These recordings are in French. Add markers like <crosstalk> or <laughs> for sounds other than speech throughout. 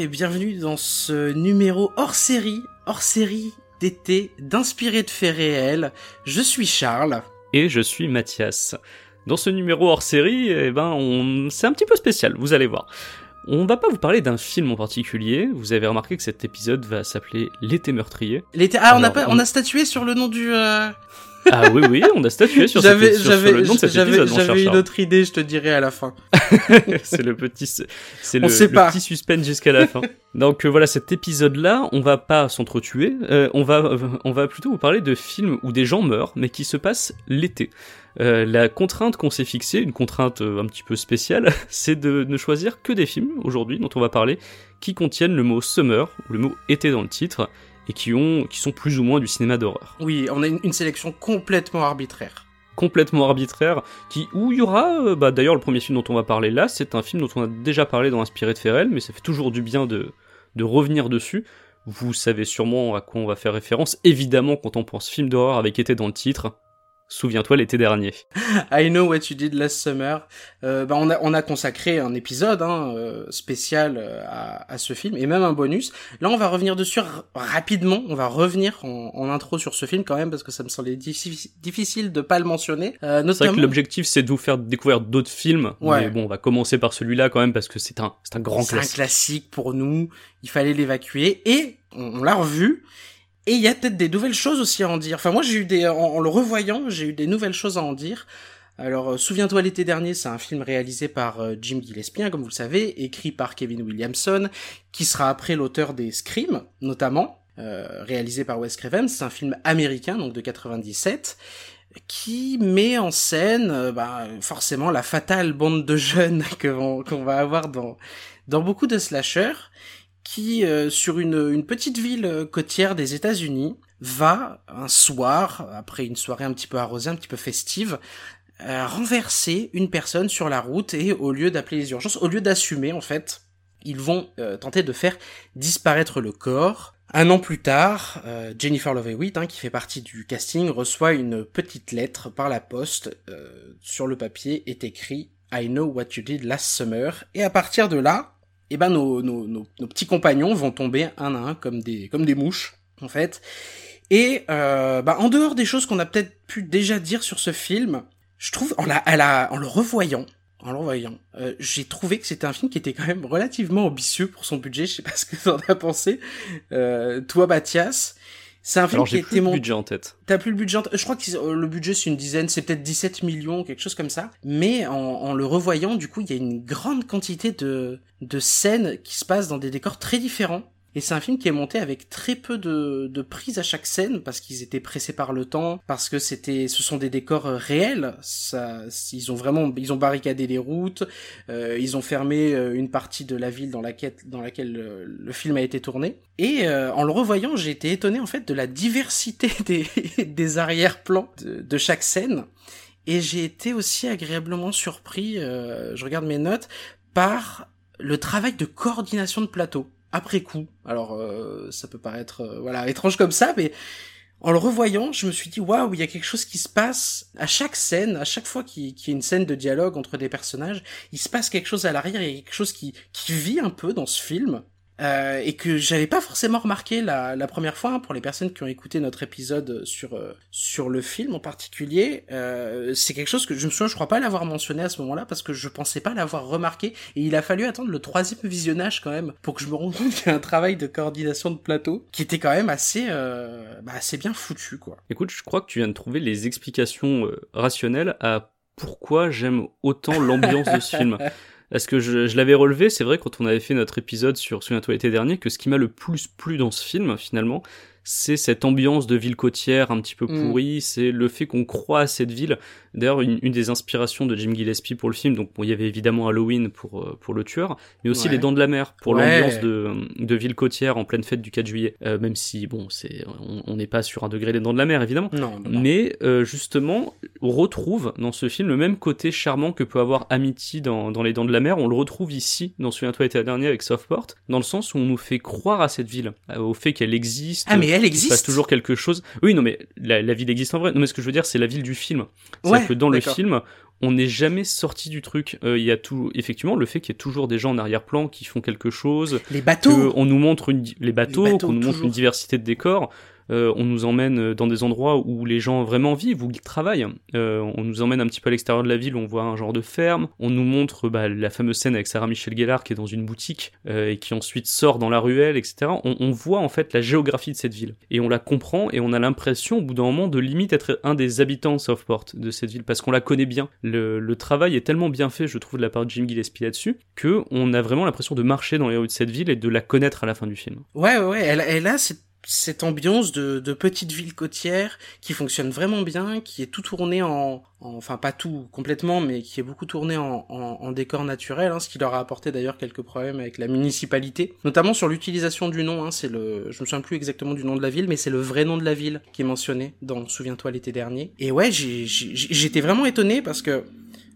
Et bienvenue dans ce numéro hors série, hors série d'été, d'inspiré de faits réels. Je suis Charles. et je suis Mathias. Dans ce numéro hors série, eh ben, on... c'est un petit peu spécial, vous allez voir. On va pas vous parler d'un film en particulier. Vous avez remarqué que cet épisode va s'appeler L'été meurtrier. L'été... Ah, on a Alors, pas, on- on a statué sur le nom du. euh, Ah oui, oui, on a statué sur, cet- J'avais, sur- sur j'avais, le nom de cet j'avais, épisode, une autre idée, je te dirai à la fin. <laughs> c'est le petit, c'est le, petit suspense jusqu'à la fin. Donc euh, voilà, cet épisode-là, on va pas s'entretuer. euh, on va, euh, on va plutôt vous parler de films où des gens meurent, mais qui se passent l'été. Euh, la contrainte qu'on s'est fixée, une contrainte un petit peu spéciale, <laughs> c'est de ne choisir que des films aujourd'hui dont on va parler qui contiennent le mot summer ou le mot été dans le titre et qui ont, qui sont plus ou moins du cinéma d'horreur Oui, on a une, une sélection complètement arbitraire. complètement arbitraire, qui où il y aura, euh, bah d'ailleurs le premier film dont on va parler là, c'est un film dont on a déjà parlé dans Inspiré de Ferrel, mais ça fait toujours du bien de, de revenir dessus. Vous savez sûrement à quoi on va faire référence, évidemment quand on pense film d'horreur avec été dans le titre. Souviens-toi l'été dernier. <laughs> I Know What You Did Last Summer. Euh, bah, on a on a consacré un épisode hein, euh, spécial euh, à, à ce film et même un bonus. Là, on va revenir dessus rapidement. On va revenir en, en intro sur ce film quand même parce que ça me semblait diffi- difficile de pas le mentionner. Euh, C'est vrai notamment. que l'objectif c'est de vous faire découvrir d'autres films, Ouais. mais bon on va commencer par celui-là quand même parce que c'est un, c'est un grand C'est un classique. classique pour nous. Il fallait l'évacuer et on, on l'a revu. Et il y a peut-être des nouvelles choses aussi à en dire. Enfin, moi, j'ai eu des, en, le revoyant, j'ai eu des nouvelles choses à en dire. Alors, euh, souviens-toi l'été dernier, c'est un film réalisé par euh, Jim Gillespie, hein, comme vous le savez, écrit par Kevin Williamson, qui sera après l'auteur des Scream, notamment, euh, réalisé par Wes Craven. C'est un film américain, donc de 97 qui met en scène bah, forcément la fatale bande de jeunes <laughs> que qu'on va avoir dans dans beaucoup de slashers qui euh, sur une, petite ville euh, côtière des États-Unis va un soir après une soirée un petit peu arrosée un petit peu festive euh, renverser une personne sur la route et au lieu d'appeler les urgences au lieu d'assumer en fait ils vont tenter de faire disparaître le corps. Un an plus tard, Jennifer Love Hewitt, hein, qui fait partie du casting, reçoit une petite lettre par la poste. Sur le papier est écrit I know what you did last summer. Et à partir de là, eh ben nos, nos, nos, nos petits compagnons vont tomber un à un comme des comme des mouches en fait. Et euh, bah, en dehors des choses qu'on a peut-être pu déjà dire sur ce film, je trouve en, la, la, en le revoyant, en le revoyant, euh, j'ai trouvé que c'était un film qui était quand même relativement ambitieux pour son budget. Je sais pas ce que t'en as pensé, euh, toi Mathias. C'est un film Alors qui a plus été le monté. budget en tête. T'as plus le budget. en- Je crois que le budget c'est une dizaine, c'est peut-être 17 millions, quelque chose comme ça. Mais en, en le revoyant, du coup, il y a une grande quantité de de scènes qui se passent dans des décors très différents. Et c'est un film qui est monté avec très peu de, de prises à chaque scène parce qu'ils étaient pressés par le temps, parce que c'était, ce sont des décors euh, réels. Ça, ils ont vraiment, ils ont barricadé les routes, euh, ils ont fermé euh, une partie de la ville dans laquelle, dans laquelle euh, le film a été tourné. Et euh, en le revoyant, j'ai été étonné en fait de la diversité <laughs> des, des arrière-plans de, chaque scène. Et j'ai été aussi agréablement surpris, euh, je regarde mes notes, par le travail de coordination de plateau après coup. Alors euh, ça peut paraître euh, voilà étrange comme ça, mais en le revoyant, je me suis dit waouh, il y a quelque chose qui se passe à chaque scène, à chaque fois qu'il y a une scène de dialogue entre des personnages, il se passe quelque chose à l'arrière, il y a quelque chose qui vit un peu dans ce film. Euh, et que j'avais pas forcément remarqué la, la première fois hein, pour les personnes qui ont écouté notre épisode sur euh, sur le film en particulier euh, c'est quelque chose que je me souviens je crois pas l'avoir mentionné à ce moment-là parce que je pensais pas l'avoir remarqué et il a fallu attendre le troisième visionnage quand même pour que je me rende compte qu'il y a un travail de coordination de plateau qui était quand même assez euh, bah, assez bien foutu quoi Écoute, je crois que tu viens de trouver les explications euh, rationnelles à pourquoi j'aime autant l'ambiance de ce film. <laughs> Parce que je, je l'avais relevé, c'est vrai quand on avait fait notre épisode sur Souviens-toi l'été dernier, que ce qui m'a le plus plu dans ce film, finalement, c'est cette ambiance de ville côtière un petit peu Mm. pourrie, c'est le fait qu'on croit à cette ville. D'ailleurs, une, une, des inspirations de Jim Gillespie pour le film, donc bon, il y avait évidemment Halloween pour euh, pour le tueur, mais aussi Ouais. Les Dents de la Mer pour Ouais. l'ambiance de de ville côtière en pleine fête du 4 juillet. Euh, même si bon, c'est on n'est pas sur un degré Les Dents de la Mer évidemment. Non. Mais euh, justement, on retrouve dans ce film le même côté charmant que peut avoir Amity dans, dans Les Dents de la Mer. On le retrouve ici, dans Souviens-toi l'été dernier avec Southport, dans le sens où on nous fait croire à cette ville, au fait qu'elle existe. Ah, mais elle existe. se passe toujours quelque chose. Oui, non, mais la, la ville existe en vrai. Non, mais ce que je veux dire, c'est la ville du film. Ouais, C'est-à-dire que dans le film, on n'est jamais sorti du truc. Euh, Il y a tout, effectivement, le fait qu'il y ait toujours des gens en arrière-plan qui font quelque chose, Les bateaux. on nous montre une, les bateaux, qu'on nous montre une diversité de décors. Euh, on nous emmène dans des endroits où les gens vraiment vivent, où ils travaillent. Euh, on nous emmène un petit peu à l'extérieur de la ville, où on voit un genre de ferme. On nous montre bah, la fameuse scène avec Sarah Michel Gellar qui est dans une boutique euh, et qui ensuite sort dans la ruelle, etc. On, voit en fait la géographie de cette ville et on la comprend et on a l'impression au bout d'un moment de limite être un des habitants de Southport de cette ville parce qu'on la connaît bien. Le, travail est tellement bien fait, je trouve, de la part de Jim Gillespie là-dessus que on a vraiment l'impression de marcher dans les rues de cette ville et de la connaître à la fin du film. Ouais, ouais. Elle, elle cette, cette ambiance de, de petite ville côtière qui fonctionne vraiment bien, qui est tout tourné en, en- enfin pas tout complètement, mais qui est beaucoup tourné en, en, en décor naturel, hein, ce qui leur a apporté d'ailleurs quelques problèmes avec la municipalité, notamment sur l'utilisation du nom. Hein, c'est le, je me souviens plus exactement du nom de la ville, mais c'est le vrai nom de la ville qui est mentionné dans Souviens-toi l'été dernier. Et ouais, j'ai- j'étais vraiment étonné parce que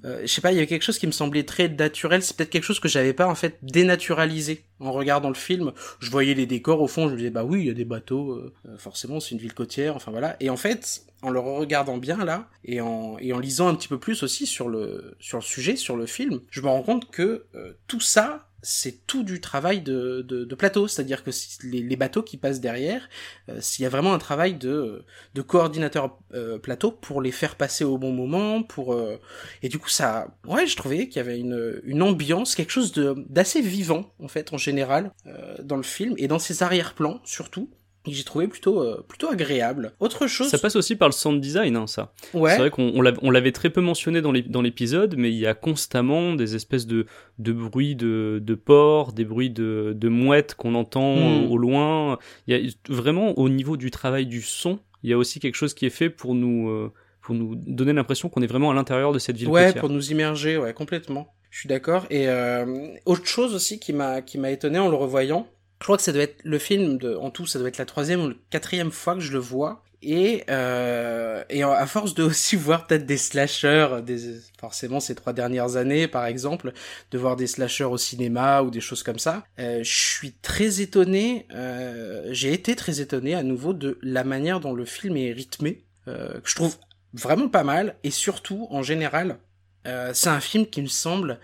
euh, je sais pas, il y avait quelque chose qui me semblait très naturel. C'est peut-être quelque chose que j'avais pas en fait dénaturalisé en regardant le film. Je voyais les décors au fond, je me disais bah oui, il y a des bateaux, euh, euh, forcément c'est une ville côtière, enfin voilà. Et en fait, en le regardant bien là et en et en lisant un petit peu plus aussi sur le sur le sujet, sur le film, je me rends compte que euh, tout ça c'est tout du travail de, de, de plateau, c'est-à-dire que les, les bateaux qui passent derrière, euh, s'il y a vraiment un travail de, de coordinateur euh, plateau pour les faire passer au bon moment, pour euh, et du coup ça, ouais, je trouvais qu'il y avait une, une ambiance, quelque chose de d'assez vivant en fait en général euh, dans le film et dans ses arrière-plans surtout. Et j'ai trouvé plutôt euh, plutôt agréable. Autre chose, Ça passe aussi par le sound design, hein, ça. ouais, C'est vrai qu'on on l'av- on l'avait très peu mentionné dans l'ép- dans l'épisode, mais il y a constamment des espèces de, de bruits de, de porc, des bruits de, de mouettes qu'on entend Mm. au, au loin. Il y a vraiment au niveau du travail du son, il y a aussi quelque chose qui est fait pour nous euh, pour nous donner l'impression qu'on est vraiment à l'intérieur de cette ville ouais, côtière. pour nous immerger, ouais, complètement. Je suis d'accord. Et euh, autre chose aussi qui m'a qui m'a étonné en le revoyant, je crois que ça doit être le film de, en tout, ça doit être la troisième ou la quatrième fois que je le vois. Et, euh, et à force de <laughs> aussi voir peut-être des slashers, des, forcément ces trois dernières années par exemple, de voir des slashers au cinéma ou des choses comme ça, euh, je suis très étonné, euh, j'ai été très étonné à nouveau de la manière dont le film est rythmé, euh, que je trouve vraiment pas mal, et surtout en général, euh, c'est un film qui me semble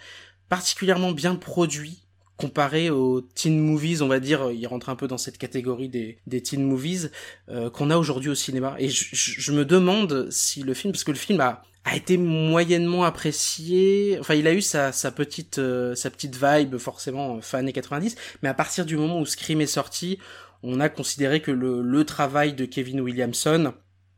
particulièrement bien produit comparé aux teen movies, on va dire, il rentre un peu dans cette catégorie des, des teen movies euh, qu'on a aujourd'hui au cinéma. Et je, me demande si le film, parce que le film a, a été moyennement apprécié, enfin il a eu sa, sa petite euh, sa petite vibe forcément euh, fin années 90, mais à partir du moment où Scream est sorti, on a considéré que le, le travail de Kevin Williamson,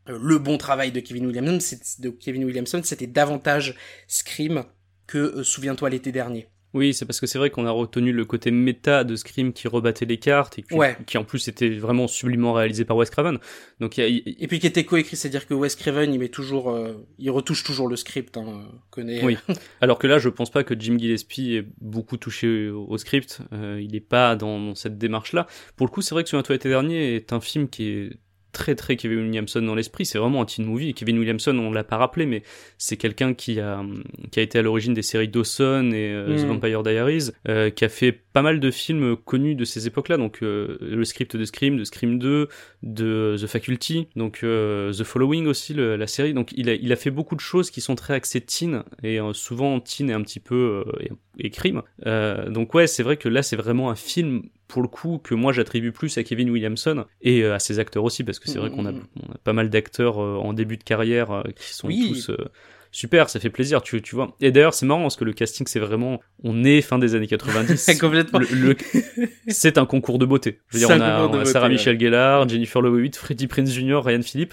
euh, le bon travail de Kevin Williamson, de Kevin Williamson, c'était davantage Scream que Souviens-toi l'été dernier. Oui, c'est parce que c'est vrai qu'on a retenu le côté méta de Scream qui rebattait les cartes et qui, Ouais. qui en plus était vraiment sublimement réalisé par Wes Craven. Donc y a- Et puis qui était coécrit, c'est-à-dire que Wes Craven, il met toujours, euh, il retouche toujours le script, hein, connaît. Oui. <laughs> Alors que là, je pense pas que Jim Gillespie ait beaucoup touché au, au script. Euh, il est pas dans, dans cette démarche-là. Pour le coup, c'est vrai que Souviens-toi l'été dernier est un film qui est très très Kevin Williamson dans l'esprit. C'est vraiment un teen movie. Kevin Williamson, on l'a pas rappelé, mais c'est quelqu'un qui a qui a été à l'origine des séries Dawson et euh, The Mm. Vampire Diaries, euh, qui a fait pas mal de films connus de ces époques-là. Donc euh, le script de Scream, de Scream 2, de The Faculty, donc The Following aussi, le- la série. Donc il a, il a fait beaucoup de choses qui sont très axées teen et souvent teen et un petit peu et, crime. Euh, donc ouais, c'est vrai que là c'est vraiment un film pour le coup que moi j'attribue plus à Kevin Williamson et euh, à ses acteurs aussi parce que c'est vrai qu'on a, Mhm. on a pas mal d'acteurs euh, en début de carrière qui sont Oui. tous super, ça fait plaisir, tu, tu vois. Et d'ailleurs c'est marrant parce que le casting c'est vraiment, on est fin des années <laughs> 90. Complètement. Le- le- c'est un concours de beauté. Je veux dire, on a, concours de on a beauté, Sarah ouais. Michelle Gellar, Jennifer Hewitt, Freddie Prinze Jr., Ryan Philippe,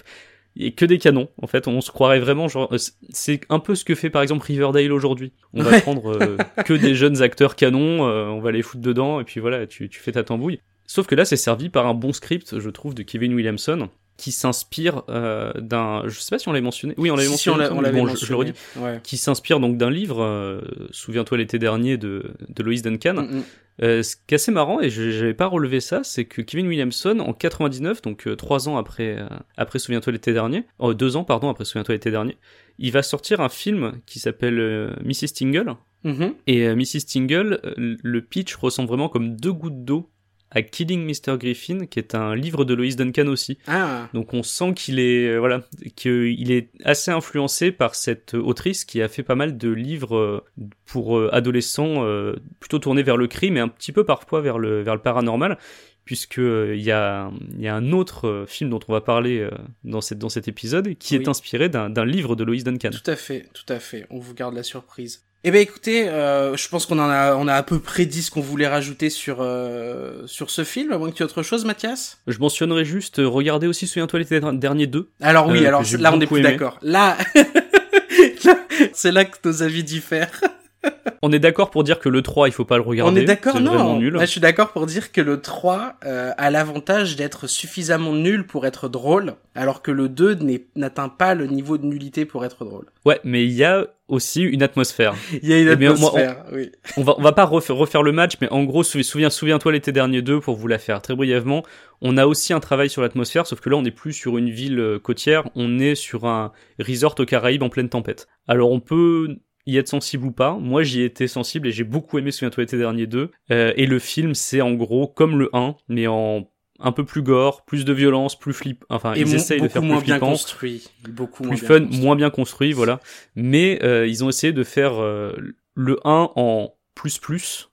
et que des canons. En fait, on se croirait vraiment genre, euh, c'est- c'est un peu ce que fait par exemple Riverdale aujourd'hui. On va Ouais. prendre euh, <laughs> que des jeunes acteurs canons, euh, on va les foutre dedans, et puis voilà, tu, tu fais ta tambouille. Sauf que là, c'est servi par un bon script, je trouve, de Kevin Williamson, qui s'inspire euh, d'un, je sais pas si on l'avait mentionné, oui on l'avait Si, mentionné, on on l'avait bon, je- je, le redis, mentionné. Ouais. qui s'inspire donc d'un livre, euh, souviens-toi l'été dernier de, de Lois Duncan. Mm, mm. Euh, ce qui est assez marrant, et je j'avais pas relevé ça, c'est que Kevin Williamson, en 99, donc euh, trois ans après, euh, après Souviens-toi l'été dernier, oh, deux ans, pardon, après Souviens-toi l'été dernier, il va sortir un film qui s'appelle euh, Mrs. Tingle. Mhm. Et euh, Mrs. Tingle, euh, le pitch ressemble vraiment comme deux gouttes d'eau à Killing Mr. Griffin, qui est un livre de Lois Duncan aussi. Ah, Donc on sent qu'il est euh, voilà qu'il est assez influencé par cette autrice qui a fait pas mal de livres euh, pour euh, adolescents euh, plutôt tournés vers le crime et un petit peu parfois vers le vers le paranormal puisque il y a y a un autre film dont on va parler dans cette dans cet épisode qui Oui. est inspiré d'un d'un livre de Lois Duncan. tout à fait, tout à fait. On vous garde la surprise. Eh ben écoutez, euh, je pense qu'on en a, on a à peu près dit ce qu'on voulait rajouter sur euh, sur ce film. À moins que tu aies autre chose, Mathias? Je mentionnerai juste euh, regardez aussi souviens-toi l'été dernier 2 Alors oui, Euh, alors là on est plus d'accord. Là, <laughs> là, c'est là que nos avis diffèrent. <laughs> On est d'accord pour dire que le 3 il faut pas le regarder. on est d'accord, non nul. Là, je suis d'accord pour dire que le 3 euh, a l'avantage d'être suffisamment nul pour être drôle, alors que le 2 n'est- n'atteint pas le niveau de nullité pour être drôle. Ouais, mais il y a aussi une atmosphère. <laughs> Il y a une Eh bien, moi, atmosphère, oui. on va on va pas refaire, refaire le match, mais en gros, souvi- souviens souviens-toi l'été dernier 2 pour vous la faire très brièvement. On a aussi un travail sur l'atmosphère, sauf que là, on n'est plus sur une ville euh, côtière, on est sur un resort aux Caraïbes en pleine tempête. Alors, on peut y être sensible ou pas. Moi, j'y étais sensible et j'ai beaucoup aimé Souviens-toi l'été dernier 2. Euh, et le film, c'est en gros comme le 1, mais en un peu plus gore, plus de violence, plus flip. Enfin, Et ils essayent de faire plus moins bien flippant construit. Beaucoup moins plus bien fun, construit. moins bien construit, voilà. Mais euh, ils ont essayé de faire euh, le 1 en plus plus.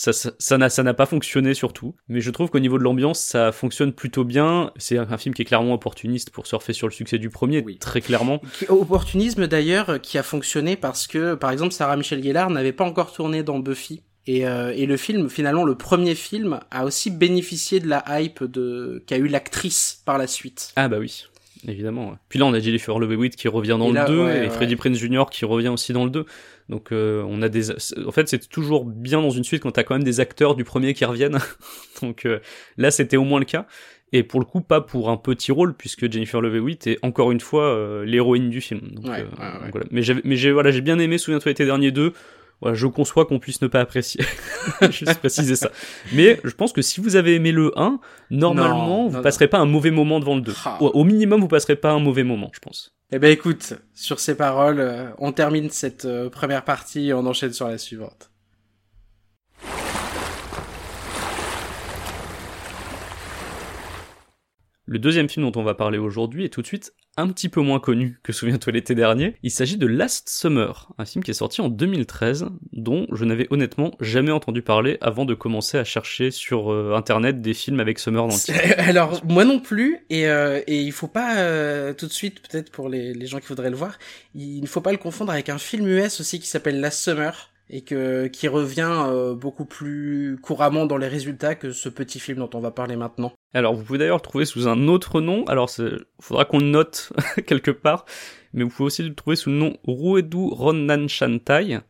Ça, ça, ça n'a, ça n'a pas fonctionné surtout. Mais je trouve qu'au niveau de l'ambiance, ça fonctionne plutôt bien. C'est un, un film qui est clairement opportuniste pour surfer sur le succès du premier, Oui. très clairement. Qui- Opportunisme d'ailleurs qui a fonctionné parce que par exemple Sarah Michelle Gellar n'avait pas encore tourné dans Buffy et, euh, et le film finalement le premier film a aussi bénéficié de la hype de qu'a eu l'actrice par la suite. Ah bah oui, évidemment. ouais. Puis là, on a Jennifer Love Hewitt qui revient dans Et là, le 2 ouais, et ouais. Freddie Prinze Jr. qui revient aussi dans le 2. Donc euh, on a des en fait c'est toujours bien dans une suite quand t'as quand même des acteurs du premier qui reviennent. <laughs> Donc euh, là c'était au moins le cas et pour le coup pas pour un petit rôle puisque Jennifer Love Hewitt est encore une fois euh, l'héroïne du film. Donc, Ouais, euh, ouais, ouais. donc voilà. Mais j'ai mais j'ai voilà, j'ai bien aimé Souviens-toi l'été dernier 2. Voilà, je conçois qu'on puisse ne pas apprécier. <laughs> Juste préciser ça. Mais je pense que si vous avez aimé le 1, normalement, Non, vous non, passerez pas un mauvais moment devant le 2. Ah. Au minimum, vous passerez pas un mauvais moment, je pense. Eh ben écoute, sur ces paroles, euh, on termine cette euh, première partie et on enchaîne sur la suivante. Le deuxième film dont on va parler aujourd'hui est tout de suite un petit peu moins connu que Souviens-toi l'été dernier. Il s'agit de Last Summer, un film qui est sorti en 2013, dont je n'avais honnêtement jamais entendu parler avant de commencer à chercher sur euh, internet des films avec Summer dans le titre. <laughs> Alors moi non plus et, euh, et il faut pas euh, tout de suite peut-être pour les, les gens qui voudraient le voir, il ne faut pas le confondre avec un film US aussi qui s'appelle Last Summer et que qui revient euh, beaucoup plus couramment dans les résultats que ce petit film dont on va parler maintenant. Alors, vous pouvez d'ailleurs le trouver sous un autre nom. Alors, il faudra qu'on le note <laughs> quelque part. Mais vous pouvez aussi le trouver sous le nom Ruedu Ronnan Shantai,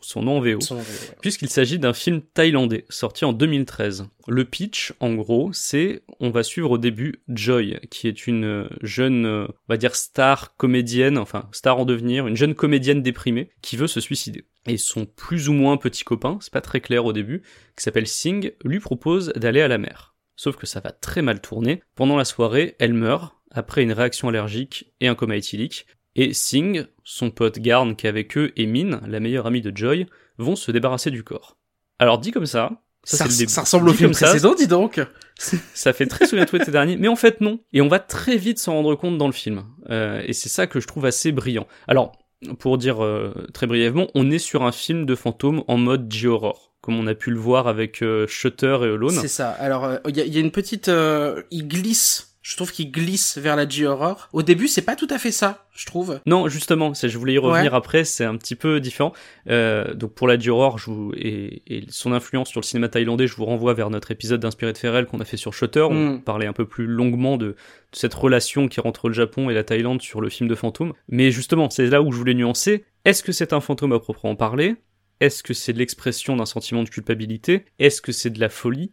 son nom en VO. Ouais. Puisqu'il s'agit d'un film thaïlandais, sorti en 2013. Le pitch, en gros, c'est, on va suivre au début Joy, qui est une euh, jeune, euh, on va dire star comédienne, enfin, star en devenir, une jeune comédienne déprimée, qui veut se suicider. Et son plus ou moins petit copain, c'est pas très clair au début, qui s'appelle Singh, lui propose d'aller à la mer. Sauf que ça va très mal tourner. Pendant la soirée, elle meurt, après une réaction allergique et un coma éthylique. Et Singh, son pote Garn qui est avec eux, et Min, la meilleure amie de Joy, vont se débarrasser du corps. Alors dit comme ça, ça, ressemble au film ça, précédent, dis donc. <laughs> ça fait très souviens-toi l'été dernier, mais en fait non. Et on va très vite s'en rendre compte dans le film. Euh, et c'est ça que je trouve assez brillant. Alors, pour dire euh, très brièvement, on est sur un film de fantôme en mode J-horror, comme on a pu le voir avec euh, Shutter et Alone. C'est ça. Alors, euh, il y, y a une petite... euh, il glisse. Je trouve qu'il glisse vers la J-horror. Au début, c'est pas tout à fait ça, je trouve. Non, justement, c'est- je voulais y revenir Ouais. après, c'est un petit peu différent. Euh, donc pour la je vous, et, et son influence sur le cinéma thaïlandais, je vous renvoie vers notre épisode d'Inspiré de Ferrell qu'on a fait sur Shutter. On Mm. parlait un peu plus longuement de, de cette relation qui est entre le Japon et la Thaïlande sur le film de fantôme. Mais justement, c'est là où je voulais nuancer. Est-ce que c'est un fantôme à proprement parler? Est-ce que c'est l'expression d'un sentiment de culpabilité? Est-ce que c'est de la folie?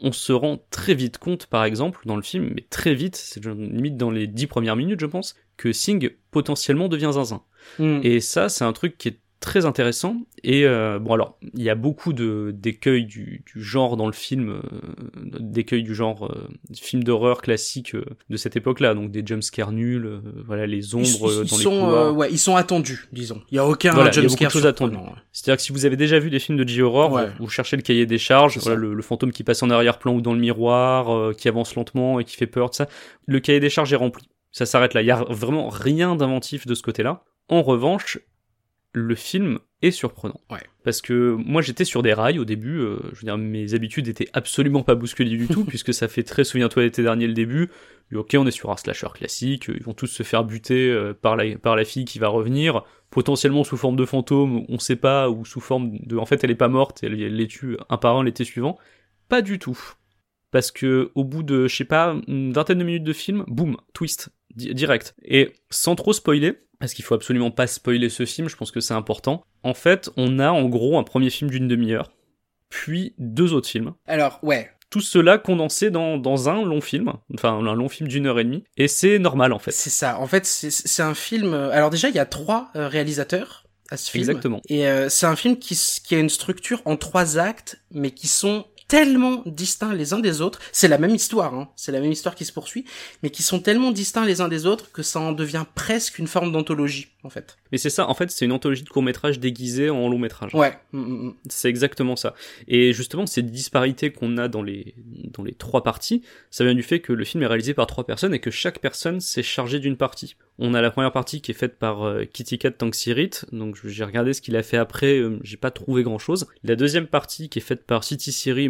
On se rend très vite compte, par exemple, dans le film, mais très vite, c'est limite dans les dix premières minutes, je pense, que Singh potentiellement devient zinzin. Mm. Et ça, c'est un truc qui est très intéressant. Et euh, bon, alors, il y a beaucoup de d'écueils du, du genre dans le film, euh, d'écueils du genre euh, film d'horreur classique euh, de cette époque-là, donc des jumpscares nuls, euh, voilà, les ombres ils, ils- euh, ils dans les sont, couloirs. euh, ouais, ils sont attendus, disons. Il y a aucun Voilà, jumpscare ouais. C'est-à-dire que si vous avez déjà vu des films de J-horror, Ouais. vous, vous cherchez le cahier des charges, voilà, le, le fantôme qui passe en arrière-plan ou dans le miroir, euh, qui avance lentement et qui fait peur, tout ça. Le cahier des charges est rempli. Ça s'arrête là. Il y a vraiment rien d'inventif de ce côté-là. En revanche, le film est surprenant. Ouais. Parce que moi j'étais sur des rails au début, euh, je veux dire mes habitudes étaient absolument pas bousculées du tout, <laughs> puisque ça fait très souviens-toi l'été dernier le début, Et ok on est sur un slasher classique, ils vont tous se faire buter euh, par, la, par la fille qui va revenir, potentiellement sous forme de fantôme, on sait pas, ou sous forme de... En fait elle est pas morte, elle, elle les tue un par un l'été suivant. Pas du tout. Parce que au bout de, je sais pas, une vingtaine de minutes de film, boum, twist, direct. Et sans trop spoiler, parce qu'il faut absolument pas spoiler ce film, je pense que c'est important. En fait, on a en gros un premier film d'une demi-heure, puis deux autres films. Alors, ouais. Tout cela condensé dans, dans un long film, enfin un long film d'une heure et demie, et c'est normal en fait. C'est ça. En fait, c'est- un film. euh, Alors déjà, il y a trois euh, réalisateurs à ce film. Exactement. Et euh, c'est un film qui a une structure en trois actes, mais qui sont tellement distincts les uns des autres. C'est la même histoire, hein. c'est la même histoire qui se poursuit, mais qui sont tellement distincts les uns des autres que ça en devient presque une forme d'anthologie, en fait. Mais c'est ça, en fait, c'est une anthologie de court-métrage déguisée en long-métrage. Ouais. Mm, mm, mm. C'est exactement ça. Et justement, ces disparités qu'on a dans les, dans les trois parties, ça vient du fait que le film est réalisé par trois personnes et que chaque personne s'est chargée d'une partie. On a la première partie qui est faite par euh, Kitty Cat Tanksirit, donc j'ai regardé ce qu'il a fait après, euh, j'ai pas trouvé grand chose. La deuxième partie qui est faite par City Siri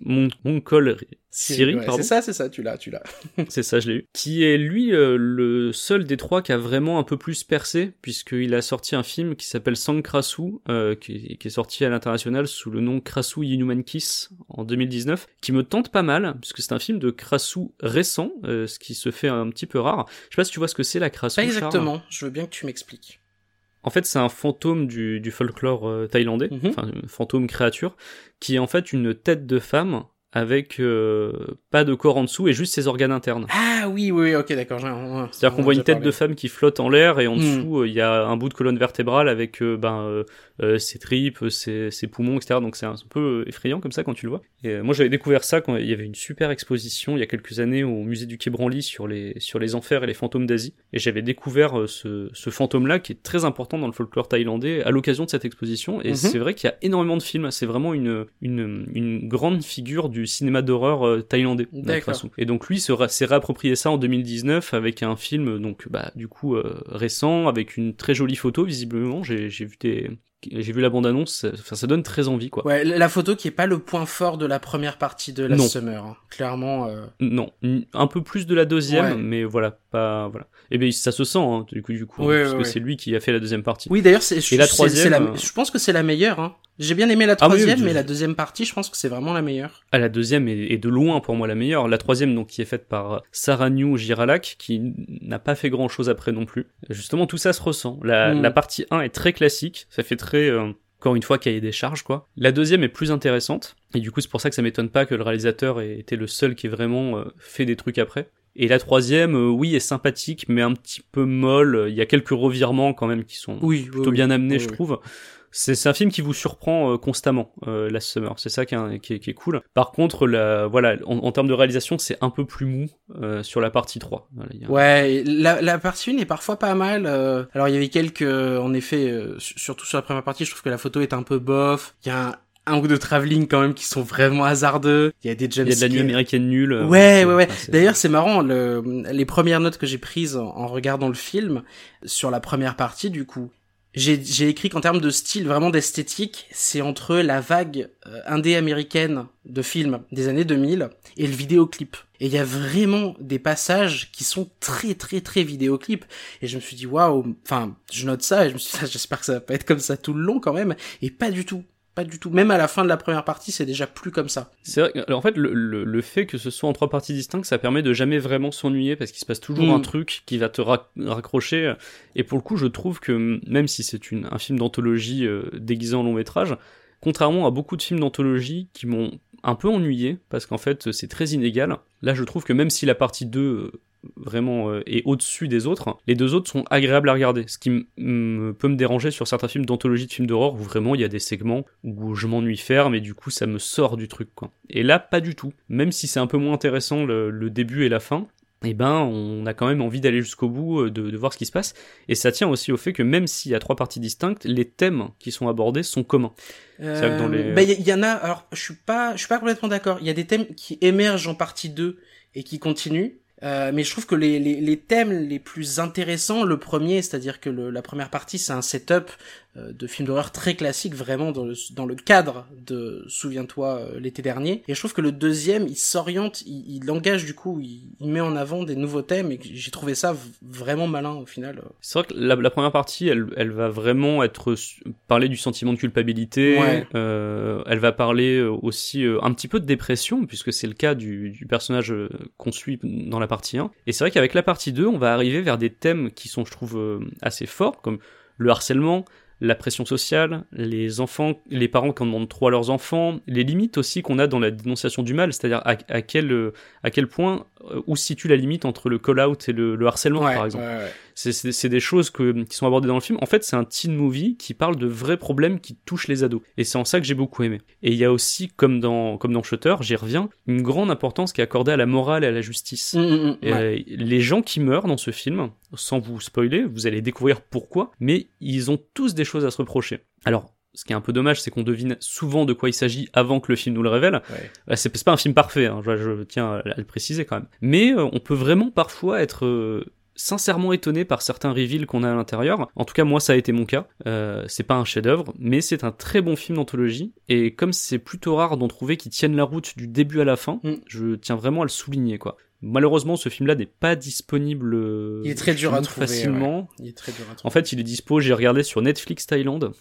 Mon- Monkol Siri, Ouais, pardon. C'est ça, c'est ça, tu l'as, tu l'as. <laughs> C'est ça, je l'ai eu. Qui est lui euh, le seul des trois qui a vraiment un peu plus percé, puisqu'il a sorti un film qui s'appelle Sang Krasu, euh, qui, qui est sorti à l'international sous le nom Krasu Inhuman Kiss en 2019, qui me tente pas mal, puisque c'est un film de Krasu récent, euh, ce qui se fait un petit peu rare. Je sais pas si tu vois ce que c'est la Krasu. Pas Charles exactement. Je veux bien que tu m'expliques. En fait, c'est un fantôme du, du folklore euh, thaïlandais, Mhm. enfin, un fantôme créature, qui est en fait une tête de femme avec euh, pas de corps en dessous et juste ses organes internes. Ah oui, oui, ok, d'accord. C'est-à-dire on qu'on voit une tête parlé. de femme qui flotte en l'air et en Hmm. dessous euh, il y a un bout de colonne vertébrale avec euh, ben euh, euh, ses tripes, ses, ses poumons, etc. Donc c'est un peu effrayant comme ça quand tu le vois. Et moi j'avais découvert ça quand il y avait une super exposition il y a quelques années au musée du Quai Branly sur les sur les enfers et les fantômes d'Asie. Et j'avais découvert ce, ce fantôme-là qui est très important dans le folklore thaïlandais à l'occasion de cette exposition. Et Mhm. c'est vrai qu'il y a énormément de films. C'est vraiment une, une une grande figure du cinéma d'horreur euh, thaïlandais. Et donc lui s'est réapproprié ça en 2019 avec un film donc bah du coup euh, récent avec une très jolie photo visiblement. J'ai vu des j'ai vu la bande annonce. Enfin ça donne très envie quoi. Ouais, la photo qui est pas le point fort de la première partie de la Non. Summer. hein. Clairement. euh, Non, un peu plus de la deuxième, Ouais. mais voilà pas voilà. Et ben ça se sent hein, du coup du coup hein, Ouais, parce que c'est lui qui a fait la deuxième partie. Oui, d'ailleurs, c'est. La troisième, la- euh, Je pense que c'est la meilleure. J'ai bien aimé la Ah oui, oui, troisième, je- mais la deuxième partie, je pense que c'est vraiment la meilleure. Ah, la deuxième est, est de loin pour moi la meilleure. La troisième, donc, qui est faite par Sarah New Giralak, qui n'a pas fait grand chose après non plus. Justement, tout ça se ressent. La, Mm. la partie 1 est très classique. Ça fait très, euh, encore une fois, cahier des charges, quoi. La deuxième est plus intéressante. Et du coup, c'est pour ça que ça m'étonne pas que le réalisateur ait été le seul qui ait vraiment euh, fait des trucs après. Et la troisième, euh, oui, est sympathique, mais un petit peu molle. Il y a quelques revirements quand même qui sont Oui, plutôt bien amenés, oui, je trouve. C'est un film qui vous surprend euh, constamment, euh, Last Summer. C'est ça qui est, qui, est, qui est cool. Par contre, la, voilà, en, en termes de réalisation, c'est un peu plus mou euh, sur la partie 3. Voilà, il y a- Ouais, la, la partie 1 est parfois pas mal. euh, Alors, il y avait quelques, euh, en effet, euh, su- surtout sur la première partie, je trouve que la photo est un peu bof. Il y a un, un ou deux travelling quand même qui sont vraiment hasardeux. Il y a des Il y a de la nuit américaine nulle. Ouais, ouais, ouais. enfin, D'ailleurs, c'est marrant, le, les premières notes que j'ai prises en, en regardant le film, sur la première partie, du coup, j'ai, écrit qu'en termes de style, vraiment d'esthétique, c'est entre la vague euh, indé-américaine de films des années 2000 et le vidéoclip. Et il y a vraiment des passages qui sont très, très, très vidéoclip. Et je me suis dit, waouh, enfin, je note ça et je me suis dit, <laughs> j'espère que ça va pas être comme ça tout le long quand même. Et pas du tout. Pas du tout. Même à la fin de la première partie, c'est déjà plus comme ça. C'est vrai, alors, en fait, le, le, le fait que ce soit en trois parties distinctes, ça permet de jamais vraiment s'ennuyer parce qu'il se passe toujours Mm. un truc qui va te ra- raccrocher. Et pour le coup, je trouve que même si c'est une, un film d'anthologie euh, déguisé en long métrage, contrairement à beaucoup de films d'anthologie qui m'ont un peu ennuyé parce qu'en fait c'est très inégal. Là je trouve que même si la partie 2 euh, vraiment euh, est au-dessus des autres, les deux autres sont agréables à regarder. Ce qui peut me déranger sur certains films d'anthologie de films d'horreur où vraiment il y a des segments où je m'ennuie faire mais du coup ça me sort du truc quoi. Et là pas du tout. Même si c'est un peu moins intéressant le, le début et la fin, eh ben, on a quand même envie d'aller jusqu'au bout, euh, de, de voir ce qui se passe. Et ça tient aussi au fait que même s'il y a trois parties distinctes, les thèmes qui sont abordés sont communs. Dans les- bah, il y, y en a. Alors, je suis pas, je suis pas complètement d'accord. Il y a des thèmes qui émergent en partie 2 et qui continuent. Euh, mais je trouve que les, les, les thèmes les plus intéressants, le premier, c'est-à-dire que le- la première partie, c'est un setup de film d'horreur très classique, vraiment dans le, dans le cadre de Souviens-toi euh, l'été dernier. Et je trouve que le deuxième, il s'oriente, il, il engage du coup, il, il met en avant des nouveaux thèmes et j'ai trouvé ça vraiment malin au final. C'est vrai que la, la première partie, elle, elle va vraiment être parler du sentiment de culpabilité. Ouais. euh, elle va parler euh, aussi euh, un petit peu de dépression, puisque c'est le cas du, du personnage euh, qu'on suit dans la partie 1. Et c'est vrai qu'avec la partie 2, on va arriver vers des thèmes qui sont, je trouve, euh, assez forts, comme le harcèlement, la pression sociale, les enfants, les parents qui en demandent trop à leurs enfants, les limites aussi qu'on a dans la dénonciation du mal, c'est-à-dire à, quel euh, à quel point où se situe la limite entre le call-out et le, le harcèlement, Ouais, par exemple. ouais, ouais. C'est- des choses que, qui sont abordées dans le film. En fait, c'est un teen movie qui parle de vrais problèmes qui touchent les ados. Et c'est en ça que j'ai beaucoup aimé. Et il y a aussi, comme dans, comme dans Shutter, j'y reviens, une grande importance qui est accordée à la morale et à la justice. Mm, mm, mm, Et, ouais. euh, les gens qui meurent dans ce film, sans vous spoiler, vous allez découvrir pourquoi, mais ils ont tous des choses à se reprocher. Alors, ce qui est un peu dommage, c'est qu'on devine souvent de quoi il s'agit avant que le film nous le révèle. Ouais. Euh, C'est pas un film parfait, hein, je, je tiens à, le préciser quand même. Mais euh, on peut vraiment parfois être euh, sincèrement étonné par certains reveals qu'on a à l'intérieur. En tout cas, moi, ça a été mon cas. Euh, c'est pas un chef-d'œuvre, mais c'est un très bon film d'anthologie. Et comme c'est plutôt rare d'en trouver qui tiennent la route du début à la fin, Mm. je tiens vraiment à le souligner, quoi. Malheureusement, ce film-là n'est pas disponible. euh, Il est très dur à nous trouver, facilement. Il est très dur à trouver. En fait, il est dispo. J'ai regardé sur Netflix Thaïlande.